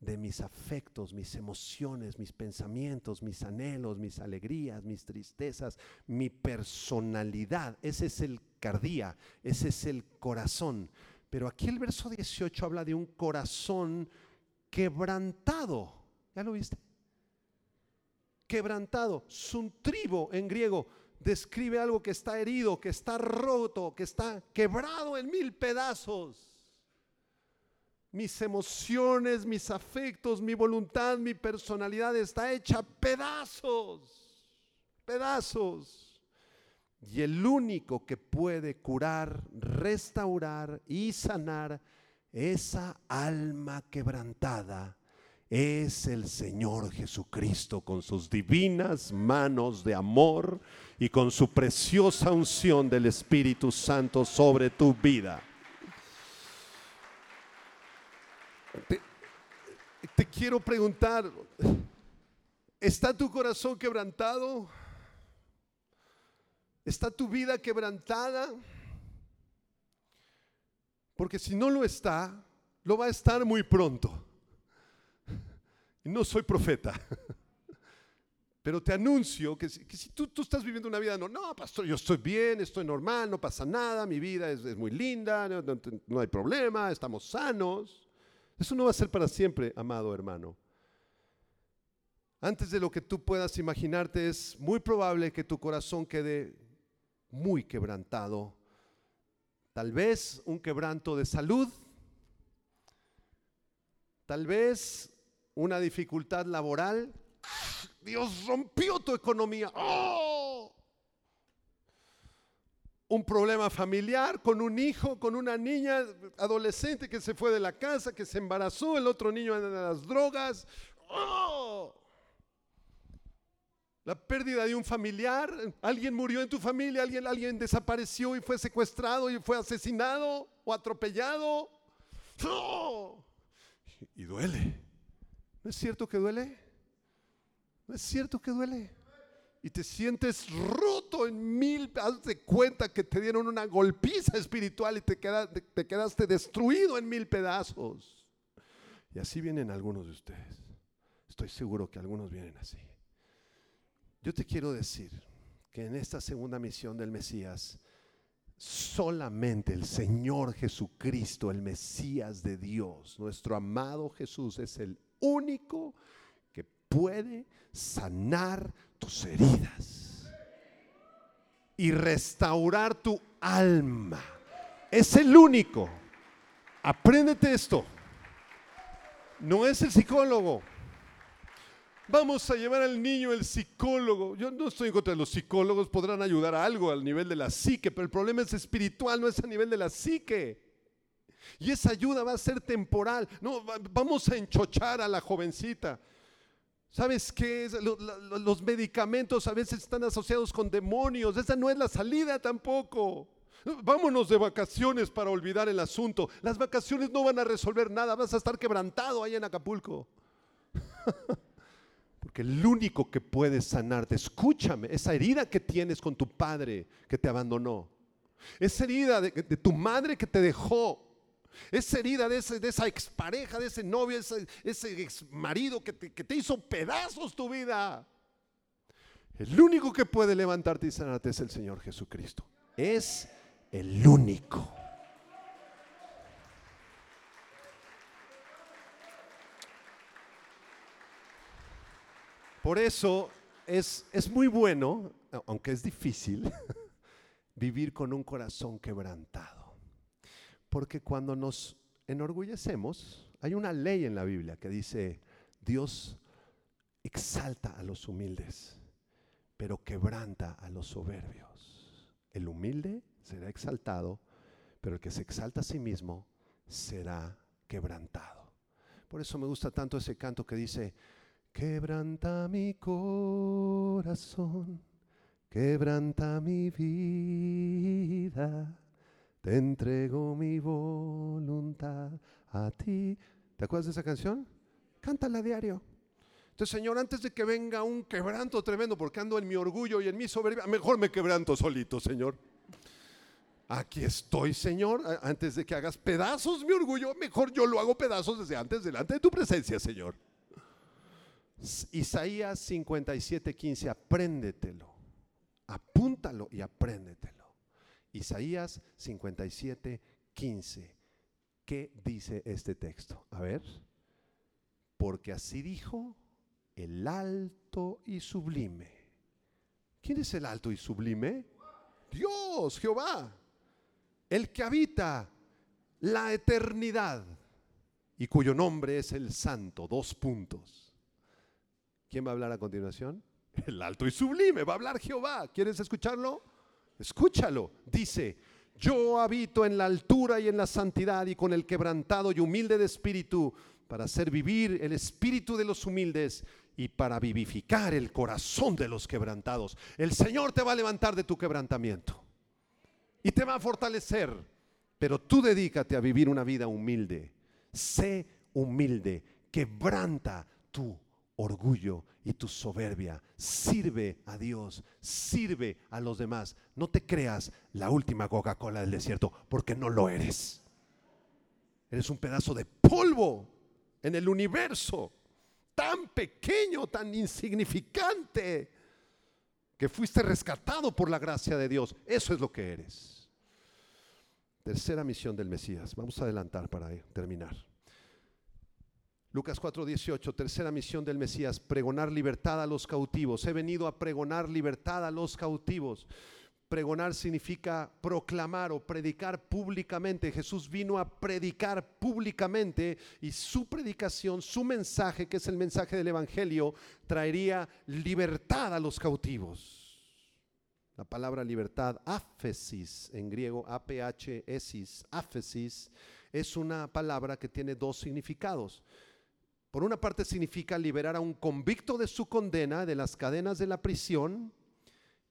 S1: de mis afectos, mis emociones, mis pensamientos, mis anhelos, mis alegrías, mis tristezas, mi personalidad. Ese es el cardía, ese es el corazón. Pero aquí el verso 18 habla de un corazón quebrantado. ¿Ya lo viste? Quebrantado. tribo en griego describe algo que está herido, que está roto, que está quebrado en mil pedazos. Mis emociones, mis afectos, mi voluntad, mi personalidad está hecha pedazos, pedazos. Y el único que puede curar, restaurar y sanar esa alma quebrantada es el Señor Jesucristo con sus divinas manos de amor y con su preciosa unción del Espíritu Santo sobre tu vida. Te, quiero preguntar, ¿está tu corazón quebrantado? ¿Está tu vida quebrantada? Porque si no lo está, lo va a estar muy pronto. No soy profeta, <laughs> pero te anuncio que si, tú, estás viviendo una vida, no, no, pastor, yo estoy bien, estoy normal, no pasa nada, mi vida es, muy linda, no hay problema, estamos sanos. Eso no va a ser para siempre, amado hermano. Antes de lo que tú puedas imaginarte, es muy probable que tu corazón quede muy quebrantado. Tal vez un quebranto de salud, tal vez una dificultad laboral. Dios rompió tu economía. ¡Oh! Un problema familiar con un hijo, con una niña adolescente que se fue de la casa, que se embarazó, el otro niño anda en las drogas. ¡Oh! La pérdida de un familiar, alguien murió en tu familia, alguien, alguien desapareció y fue secuestrado y fue asesinado o atropellado. ¡Oh! Y duele. ¿No es cierto que duele? ¿No es cierto que duele? Y te sientes roto en mil, haz de cuenta que te dieron una golpiza espiritual y te quedaste destruido en mil pedazos. Y así vienen algunos de ustedes. Estoy seguro que algunos vienen así. Yo te quiero decir que en esta segunda misión del Mesías, solamente el Señor Jesucristo, el Mesías de Dios, nuestro amado Jesús, es el único que puede sanar tus heridas y restaurar tu alma. Es el único. Apréndete esto. No es el psicólogo. Vamos a llevar al niño el psicólogo. Yo no estoy en contra de los psicólogos, podrán ayudar a algo al nivel de la psique, pero el problema es espiritual, no es a nivel de la psique. Y esa ayuda va a ser temporal. No, vamos a enchochar a la jovencita. ¿Sabes qué? Los medicamentos a veces están asociados con demonios. Esa no es la salida tampoco. Vámonos de vacaciones para olvidar el asunto. Las vacaciones no van a resolver nada. Vas a estar quebrantado ahí en Acapulco. <laughs> Porque el único que puede sanarte, escúchame, esa herida que tienes con tu padre que te abandonó. Esa herida de tu madre que te dejó esa herida de, ese, de esa expareja, de ese novio, ese, ese ex marido que te, que te hizo pedazos tu vida. El único que puede levantarte y sanarte es el Señor Jesucristo. Es el único. Por eso es, es muy bueno, aunque es difícil, <laughs> vivir con un corazón quebrantado. Porque cuando nos enorgullecemos, hay una ley en la Biblia que dice, Dios exalta a los humildes, pero quebranta a los soberbios. El humilde será exaltado, pero el que se exalta a sí mismo será quebrantado. Por eso me gusta tanto ese canto que dice, Quebranta mi corazón, quebranta mi vida, te entrego mi voluntad a ti. ¿Te acuerdas de esa canción? Cántala a diario. Entonces, Señor, antes de que venga un quebranto tremendo, porque ando en mi orgullo y en mi soberbia, mejor me quebranto solito, Señor. Aquí estoy, Señor. Antes de que hagas pedazos mi orgullo, mejor yo lo hago pedazos desde antes, delante de tu presencia, Señor. Isaías 57, 15, apréndetelo, apúntalo y apréndetelo. Isaías 57, 15. ¿Qué dice este texto? A ver. Porque así dijo el alto y sublime. ¿Quién es el alto y sublime? Dios, Jehová, el que habita la eternidad y cuyo nombre es el santo. Dos puntos. ¿Quién va a hablar a continuación? El alto y sublime. Va a hablar Jehová. ¿Quieres escucharlo? Escúchalo. Dice, yo habito en la altura y en la santidad y con el quebrantado y humilde de espíritu para hacer vivir el espíritu de los humildes y para vivificar el corazón de los quebrantados. El Señor te va a levantar de tu quebrantamiento y te va a fortalecer, pero tú dedícate a vivir una vida humilde. Sé humilde, quebranta tu orgullo y tu soberbia. Sirve a Dios, sirve a los demás. No te creas la última Coca-Cola del desierto, porque no lo eres. Eres un pedazo de polvo en el universo tan pequeño, tan insignificante, que fuiste rescatado por la gracia de Dios. Eso es lo que eres. Tercera misión del Mesías. Vamos a adelantar para terminar. Lucas 4:18, tercera misión del Mesías, pregonar libertad a los cautivos. He venido a pregonar libertad a los cautivos. Pregonar significa proclamar o predicar públicamente. Jesús vino a predicar públicamente y su predicación, su mensaje, que es el mensaje del Evangelio, traería libertad a los cautivos. La palabra libertad, afesis, en griego, A-P-H-esis, afesis, es una palabra que tiene dos significados. Por una parte significa liberar a un convicto de su condena, de las cadenas de la prisión,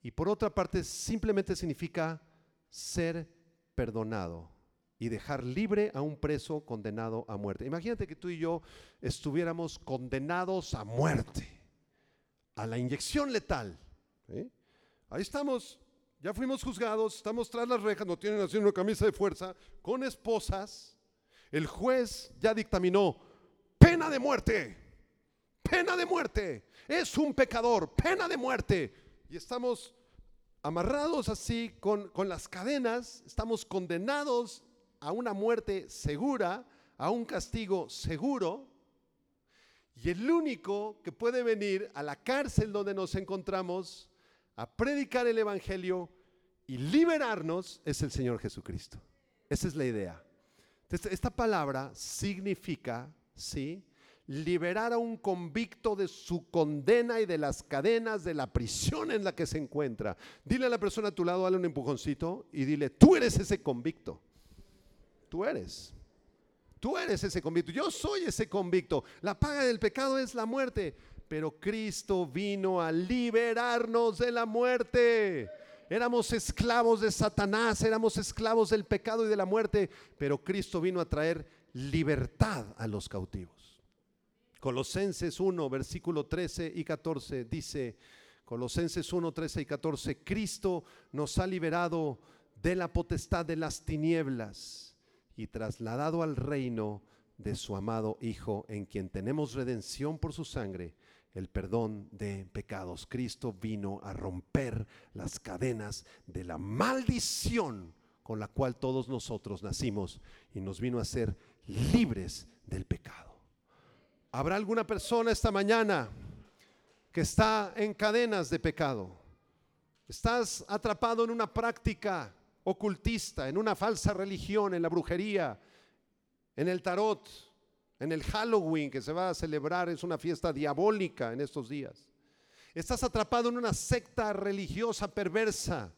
S1: y por otra parte, simplemente significa ser perdonado y dejar libre a un preso condenado a muerte. Imagínate que tú y yo estuviéramos condenados a muerte, a la inyección letal. Ahí estamos, ya fuimos juzgados, estamos tras las rejas, no tienen así una camisa de fuerza, con esposas. El juez ya dictaminó pena de muerte, pena de muerte. Es un pecador, pena de muerte y estamos amarrados así con, las cadenas, estamos condenados a una muerte segura, a un castigo seguro. Y el único que puede venir a la cárcel donde nos encontramos a predicar el Evangelio y liberarnos es el Señor Jesucristo. Esa es la idea. esta palabra significa, ¿sí? Liberar a un convicto de su condena y de las cadenas de la prisión en la que se encuentra. Dile a la persona a tu lado, dale un empujoncito y dile, tú eres ese convicto. Tú eres. Tú eres ese convicto. Yo soy ese convicto. La paga del pecado es la muerte. Pero Cristo vino a liberarnos de la muerte. Éramos esclavos de Satanás, éramos esclavos del pecado y de la muerte, pero Cristo vino a traer libertad a los cautivos. Colosenses 1, versículo 13 y 14 dice, Colosenses 1, 13 y 14, Cristo nos ha liberado de la potestad de las tinieblas y trasladado al reino de su amado Hijo, en quien tenemos redención por su sangre, el perdón de pecados. Cristo vino a romper las cadenas de la maldición con la cual todos nosotros nacimos y nos vino a ser libres del pecado. ¿Habrá alguna persona esta mañana que está en cadenas de pecado? Estás atrapado en una práctica ocultista, en una falsa religión, en la brujería, en el tarot, en el Halloween que se va a celebrar, es una fiesta diabólica en estos días. Estás atrapado en una secta religiosa perversa.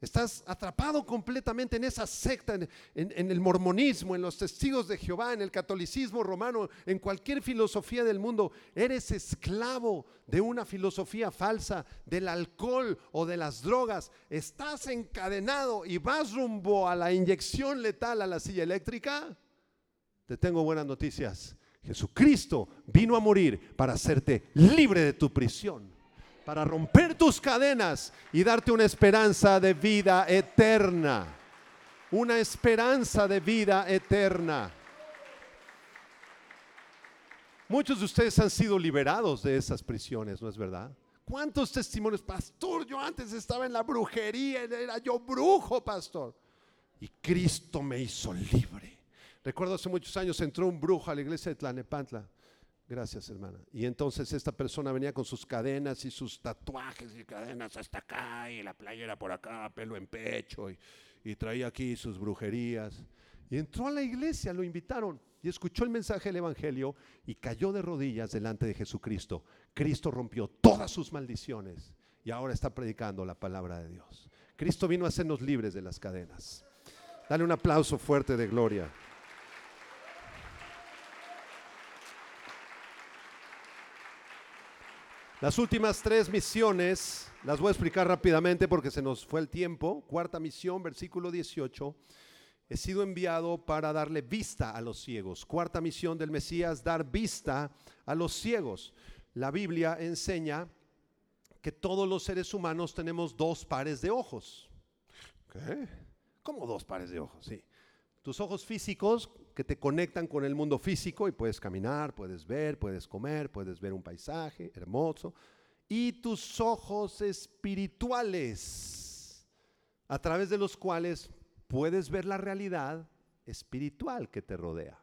S1: Estás atrapado completamente en esa secta, en, en, el mormonismo, en los testigos de Jehová, en el catolicismo romano, en cualquier filosofía del mundo. Eres esclavo de una filosofía falsa, del alcohol o de las drogas. Estás encadenado y vas rumbo a la inyección letal a la silla eléctrica. Te tengo buenas noticias. Jesucristo vino a morir para hacerte libre de tu prisión para romper tus cadenas y darte una esperanza de vida eterna. Una esperanza de vida eterna. Muchos de ustedes han sido liberados de esas prisiones, ¿no es verdad? ¿Cuántos testimonios? Pastor, yo antes estaba en la brujería, era yo brujo, pastor. Y Cristo me hizo libre. Recuerdo hace muchos años entró un brujo a la iglesia de Tlanepantla Gracias, hermana. Y entonces esta persona venía con sus cadenas y sus tatuajes y cadenas hasta acá y la playera por acá, pelo en pecho y, traía aquí sus brujerías. Y entró a la iglesia, lo invitaron y escuchó el mensaje del Evangelio y cayó de rodillas delante de Jesucristo. Cristo rompió todas sus maldiciones y ahora está predicando la palabra de Dios. Cristo vino a hacernos libres de las cadenas. Dale un aplauso fuerte de gloria. Las últimas tres misiones las voy a explicar rápidamente porque se nos fue el tiempo. Cuarta misión, versículo 18. He sido enviado para darle vista a los ciegos. Cuarta misión del Mesías, dar vista a los ciegos. La Biblia enseña que todos los seres humanos tenemos dos pares de ojos. ¿Qué? ¿Cómo dos pares de ojos? Sí. Tus ojos físicos que te conectan con el mundo físico y puedes caminar, puedes ver, puedes comer, puedes ver un paisaje hermoso. Y tus ojos espirituales, a través de los cuales puedes ver la realidad espiritual que te rodea.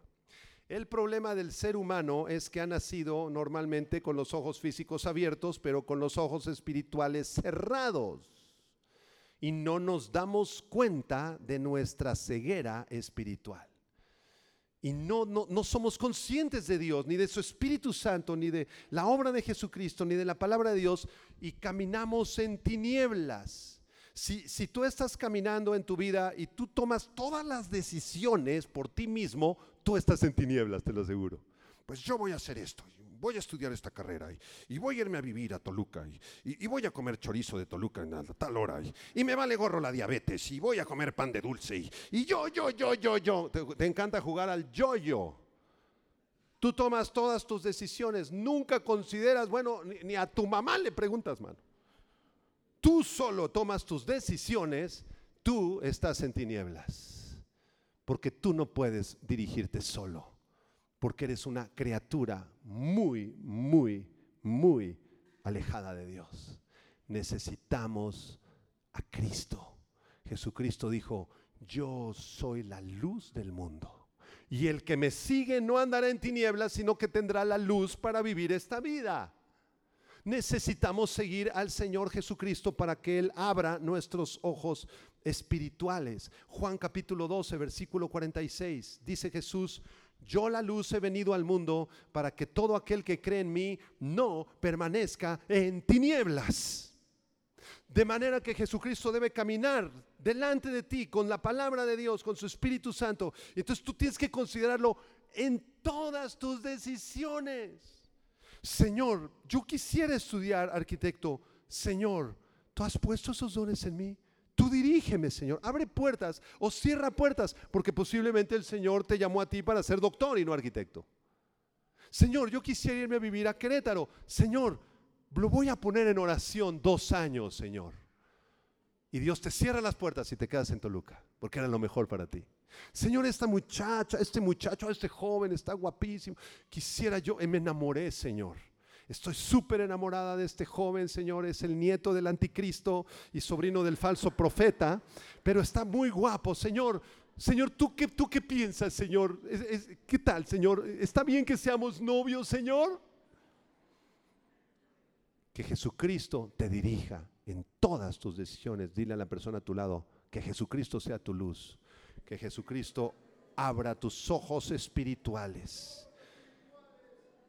S1: El problema del ser humano es que ha nacido normalmente con los ojos físicos abiertos, pero con los ojos espirituales cerrados y no nos damos cuenta de nuestra ceguera espiritual. Y no, no, no, somos conscientes de Dios, ni de su Espíritu Santo, ni de la obra de Jesucristo, ni de la palabra de Dios, y caminamos en tinieblas. Si, si tú estás caminando en tu vida y tú tomas todas las decisiones por ti mismo, tú estás en tinieblas, te lo aseguro. Pues yo voy a hacer esto, voy a estudiar esta carrera y, voy a irme a vivir a Toluca y, voy a comer chorizo de Toluca en tal hora y, me vale gorro la diabetes y voy a comer pan de dulce y, yo, yo, yo, yo, yo. Te, encanta jugar al yo-yo. Tú tomas todas tus decisiones, nunca consideras, bueno, ni, ni a tu mamá le preguntas, mano. Tú solo tomas tus decisiones, tú estás en tinieblas, porque tú no puedes dirigirte solo porque eres una criatura muy, muy, muy alejada de Dios. Necesitamos a Cristo. Jesucristo dijo, yo soy la luz del mundo. Y el que me sigue no andará en tinieblas, sino que tendrá la luz para vivir esta vida. Necesitamos seguir al Señor Jesucristo para que Él abra nuestros ojos espirituales. Juan capítulo 12, versículo 46, dice Jesús, yo la luz he venido al mundo para que todo aquel que cree en mí no permanezca en tinieblas. De manera que Jesucristo debe caminar delante de ti con la palabra de Dios, con su Espíritu Santo. Entonces tú tienes que considerarlo en todas tus decisiones. Señor, yo quisiera estudiar arquitecto. Señor, tú has puesto esos dones en mí. Tú dirígeme, Señor. Abre puertas o cierra puertas, porque posiblemente el Señor te llamó a ti para ser doctor y no arquitecto. Señor, yo quisiera irme a vivir a Querétaro. Señor, lo voy a poner en oración dos años, Señor. Y Dios te cierra las puertas y te quedas en Toluca, porque era lo mejor para ti. Señor, esta muchacha, este muchacho, este joven está guapísimo. Quisiera yo, me enamoré, Señor. Estoy súper enamorada de este joven, Señor. Es el nieto del anticristo y sobrino del falso profeta, pero está muy guapo, Señor. Señor, ¿tú qué, tú qué piensas, Señor? ¿Qué tal, Señor? ¿Está bien que seamos novios, Señor? Que Jesucristo te dirija en todas tus decisiones. Dile a la persona a tu lado, que Jesucristo sea tu luz. Que Jesucristo abra tus ojos espirituales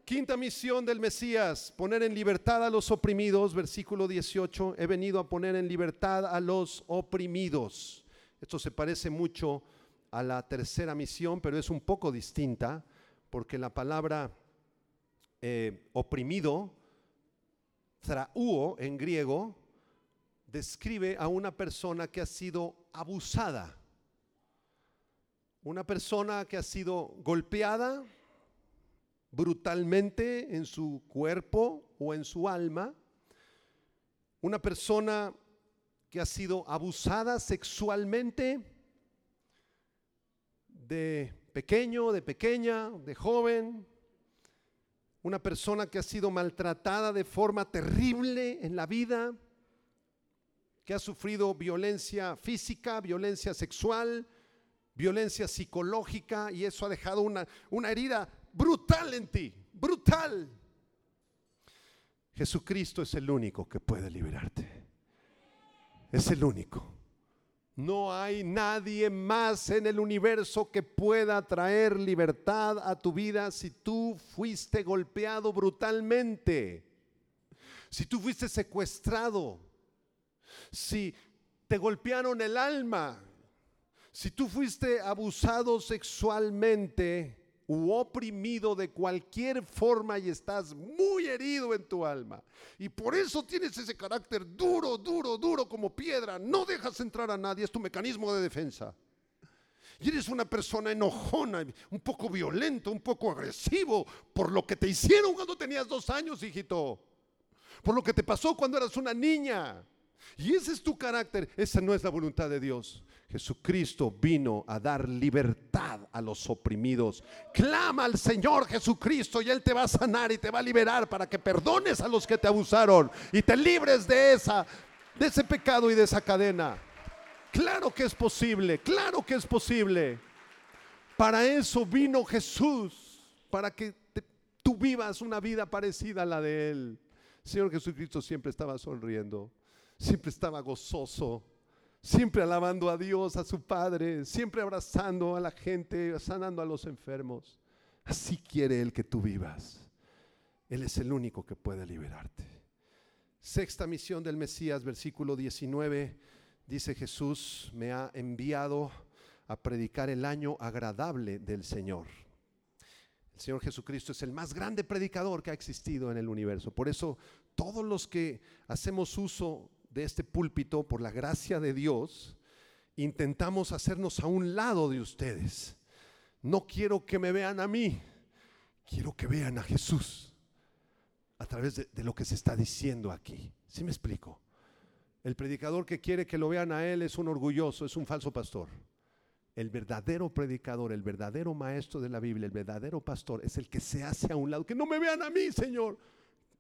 S1: Quinta misión del Mesías, poner en libertad a los oprimidos, versículo 18, he venido a poner en libertad a los oprimidos. Esto se parece mucho a la tercera misión, pero es un poco distinta, porque la palabra eh, oprimido, trauo en griego, describe a una persona que ha sido abusada, una persona que ha sido golpeada, brutalmente en su cuerpo o en su alma, una persona que ha sido abusada sexualmente de pequeño, de pequeña, de joven, una persona que ha sido maltratada de forma terrible en la vida, que ha sufrido violencia física, violencia sexual, violencia psicológica y eso ha dejado una, una herida brutal en ti, brutal. Jesucristo es el único que puede liberarte. Es el único. No hay nadie más en el universo que pueda traer libertad a tu vida si tú fuiste golpeado brutalmente, si tú fuiste secuestrado, si te golpearon el alma, si tú fuiste abusado sexualmente, u oprimido de cualquier forma y estás muy herido en tu alma. Y por eso tienes ese carácter duro, duro, duro como piedra. No dejas entrar a nadie, es tu mecanismo de defensa. Y eres una persona enojona, un poco violento, un poco agresivo por lo que te hicieron cuando tenías dos años, hijito. Por lo que te pasó cuando eras una niña. Y ese es tu carácter. Esa no es la voluntad de Dios. Jesucristo vino a dar libertad a los oprimidos. Clama al Señor Jesucristo y Él te va a sanar y te va a liberar para que perdones a los que te abusaron y te libres de esa, de ese pecado y de esa cadena. Claro que es posible, claro que es posible. Para eso vino Jesús, para que tú vivas una vida parecida a la de Él. Señor Jesucristo siempre estaba sonriendo, siempre estaba gozoso siempre alabando a Dios, a su Padre, siempre abrazando a la gente, sanando a los enfermos. Así quiere Él que tú vivas. Él es el único que puede liberarte. Sexta misión del Mesías, versículo 19, dice Jesús, me ha enviado a predicar el año agradable del Señor. El Señor Jesucristo es el más grande predicador que ha existido en el universo. Por eso todos los que hacemos uso de este púlpito, por la gracia de Dios, intentamos hacernos a un lado de ustedes. No quiero que me vean a mí, quiero que vean a Jesús a través de, lo que se está diciendo aquí. ¿Sí me explico? El predicador que quiere que lo vean a él es un orgulloso, es un falso pastor. El verdadero predicador, el verdadero maestro de la Biblia, el verdadero pastor es el que se hace a un lado. Que no me vean a mí, Señor.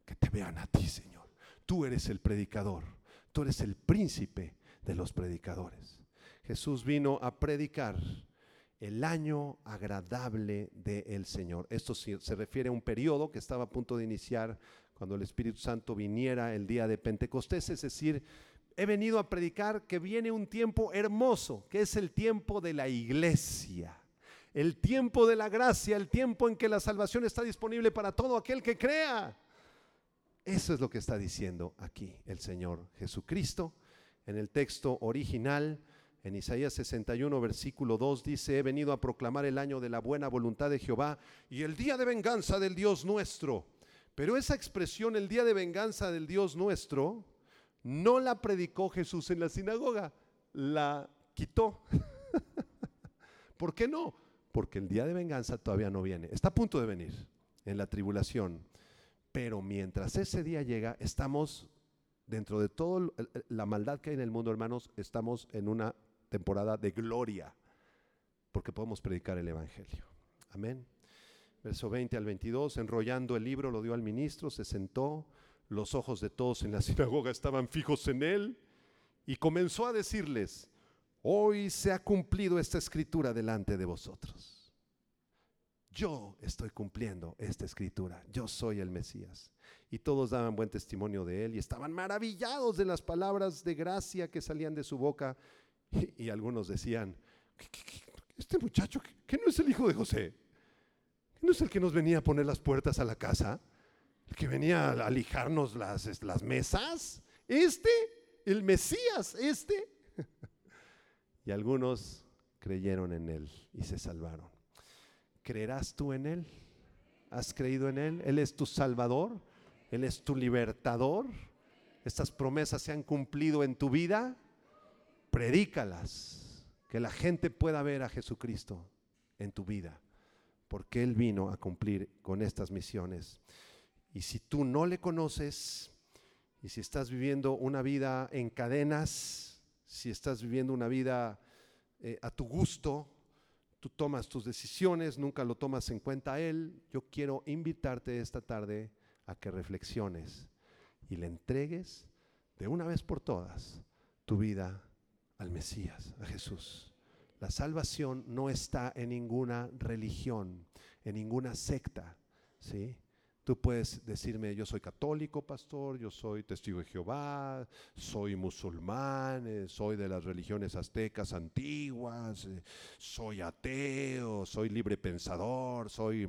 S1: Que te vean a ti, Señor. Tú eres el predicador. Tú eres el príncipe de los predicadores. Jesús vino a predicar el año agradable del Señor. Esto se refiere a un periodo que estaba a punto de iniciar cuando el Espíritu Santo viniera el día de Pentecostés, es decir, he venido a predicar que viene un tiempo hermoso, que es el tiempo de la iglesia, el tiempo de la gracia, el tiempo en que la salvación está disponible para todo aquel que crea. Eso es lo que está diciendo aquí el Señor Jesucristo. En el texto original, en Isaías 61, versículo 2, dice, he venido a proclamar el año de la buena voluntad de Jehová y el día de venganza del Dios nuestro. Pero esa expresión, el día de venganza del Dios nuestro, no la predicó Jesús en la sinagoga, la quitó. <laughs> ¿Por qué no? Porque el día de venganza todavía no viene. Está a punto de venir en la tribulación. Pero mientras ese día llega, estamos, dentro de toda la maldad que hay en el mundo, hermanos, estamos en una temporada de gloria, porque podemos predicar el Evangelio. Amén. Verso 20 al 22, enrollando el libro, lo dio al ministro, se sentó, los ojos de todos en la <laughs> sinagoga estaban fijos en él, y comenzó a decirles, hoy se ha cumplido esta escritura delante de vosotros yo estoy cumpliendo esta escritura, yo soy el Mesías. Y todos daban buen testimonio de él y estaban maravillados de las palabras de gracia que salían de su boca. Y, algunos decían, este muchacho, que no es el hijo de José? ¿No es el que nos venía a poner las puertas a la casa? ¿El que venía a lijarnos las, las mesas? ¿Este? ¿El Mesías? ¿Este? <laughs> y algunos creyeron en Él y se salvaron. ¿Creerás tú en Él? ¿Has creído en Él? ¿Él es tu Salvador? ¿Él es tu libertador? ¿Estas promesas se han cumplido en tu vida? Predícalas, que la gente pueda ver a Jesucristo en tu vida, porque Él vino a cumplir con estas misiones. Y si tú no le conoces, y si estás viviendo una vida en cadenas, si estás viviendo una vida eh, a tu gusto, tú tomas tus decisiones, nunca lo tomas en cuenta a Él, yo quiero invitarte esta tarde a que reflexiones y le entregues de una vez por todas tu vida al Mesías, a Jesús. La salvación no está en ninguna religión, en ninguna secta, ¿sí? Tú puedes decirme, yo soy católico, pastor, yo soy testigo de Jehová, soy musulmán, eh, soy de las religiones aztecas antiguas, eh, soy ateo, soy libre pensador, soy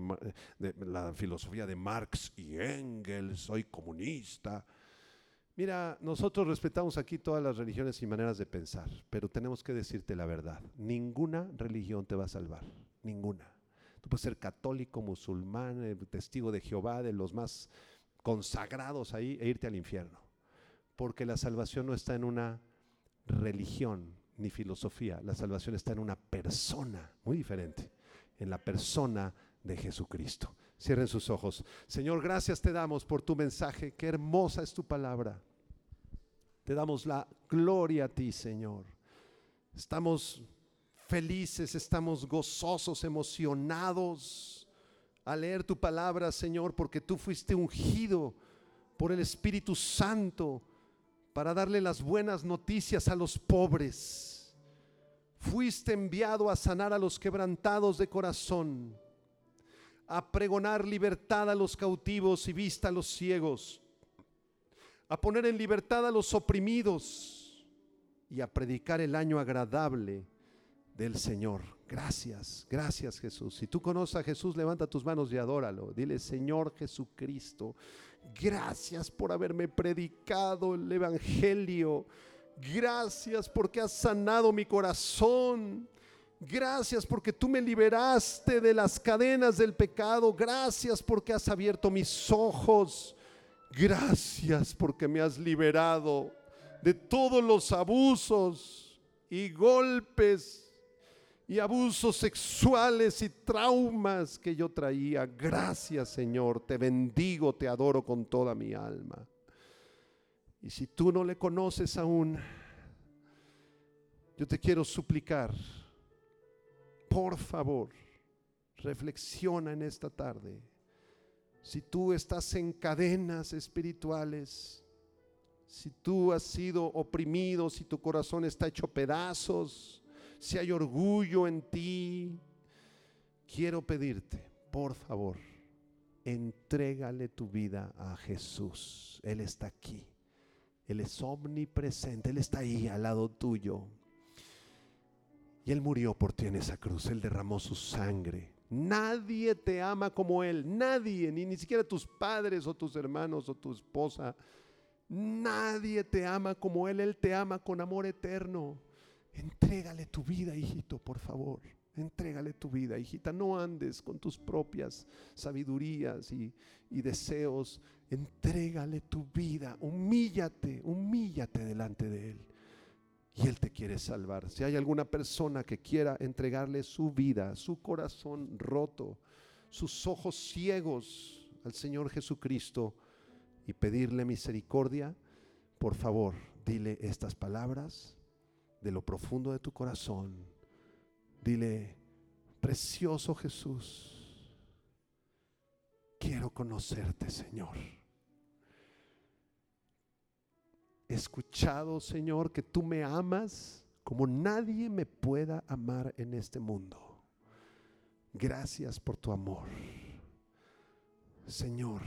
S1: de la filosofía de Marx y Engels, soy comunista. Mira, nosotros respetamos aquí todas las religiones y maneras de pensar, pero tenemos que decirte la verdad. Ninguna religión te va a salvar, ninguna. Tú puedes ser católico, musulmán, eh, testigo de Jehová, de los más consagrados ahí, e irte al infierno. Porque la salvación no está en una religión ni filosofía, la salvación está en una persona, muy diferente, en la persona de Jesucristo. Cierren sus ojos. Señor, gracias te damos por tu mensaje. Qué hermosa es tu palabra. Te damos la gloria a ti, Señor. Estamos felices, estamos gozosos, emocionados al leer tu palabra, Señor, porque tú fuiste ungido por el Espíritu Santo para darle las buenas noticias a los pobres. Fuiste enviado a sanar a los quebrantados de corazón a pregonar libertad a los cautivos y vista a los ciegos, a poner en libertad a los oprimidos y a predicar el año agradable del Señor. Gracias, gracias Jesús. Si tú conoces a Jesús, levanta tus manos y adóralo. Dile, Señor Jesucristo, gracias por haberme predicado el Evangelio. Gracias porque has sanado mi corazón. Gracias porque tú me liberaste de las cadenas del pecado. Gracias porque has abierto mis ojos. Gracias porque me has liberado de todos los abusos y golpes y abusos sexuales y traumas que yo traía. Gracias Señor, te bendigo, te adoro con toda mi alma. Y si tú no le conoces aún, yo te quiero suplicar por favor, reflexiona en esta tarde. Si tú estás en cadenas espirituales, si tú has sido oprimido, si tu corazón está hecho pedazos, si hay orgullo en ti, quiero pedirte, por favor, entrégale tu vida a Jesús. Él está aquí. Él es omnipresente. Él está ahí al lado tuyo. Y Él murió por ti en esa cruz, Él derramó su sangre. Nadie te ama como Él, nadie, ni, ni siquiera tus padres o tus hermanos o tu esposa. Nadie te ama como Él, Él te ama con amor eterno. Entrégale tu vida, hijito, por favor. Entrégale tu vida, hijita. No andes con tus propias sabidurías y, deseos. Entrégale tu vida. Humíllate, humíllate delante de Él y Él te quiere salvar. Si hay alguna persona que quiera entregarle su vida, su corazón roto, sus ojos ciegos al Señor Jesucristo y pedirle misericordia, por favor, dile estas palabras de lo profundo de tu corazón. Dile, precioso Jesús, quiero conocerte, Señor. escuchado, Señor, que tú me amas como nadie me pueda amar en este mundo. Gracias por tu amor. Señor,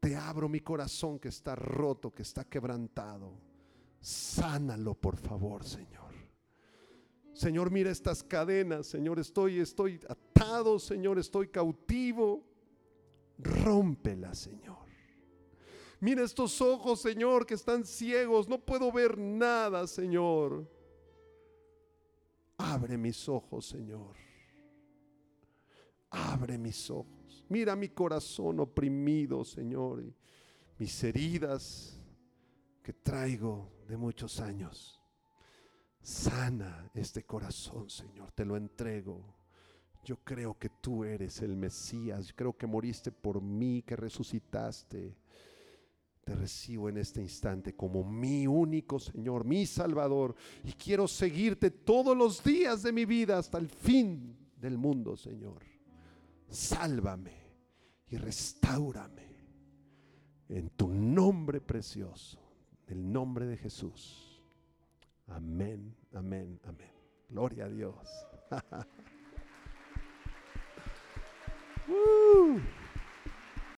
S1: te abro mi corazón que está roto, que está quebrantado. Sánalo, por favor, Señor. Señor, mira estas cadenas, Señor, estoy estoy atado, Señor, estoy cautivo. Rómpela, Señor. Mira estos ojos, Señor, que están ciegos. No puedo ver nada, Señor. Abre mis ojos, Señor. Abre mis ojos. Mira mi corazón oprimido, Señor. Mis heridas que traigo de muchos años. Sana este corazón, Señor. Te lo entrego. Yo creo que tú eres el Mesías. creo que moriste por mí, que resucitaste. Te recibo en este instante como mi único Señor, mi Salvador. Y quiero seguirte todos los días de mi vida hasta el fin del mundo, Señor. Sálvame y restaurame en tu nombre precioso, en el nombre de Jesús. Amén, amén, amén. Gloria a Dios. <laughs> uh.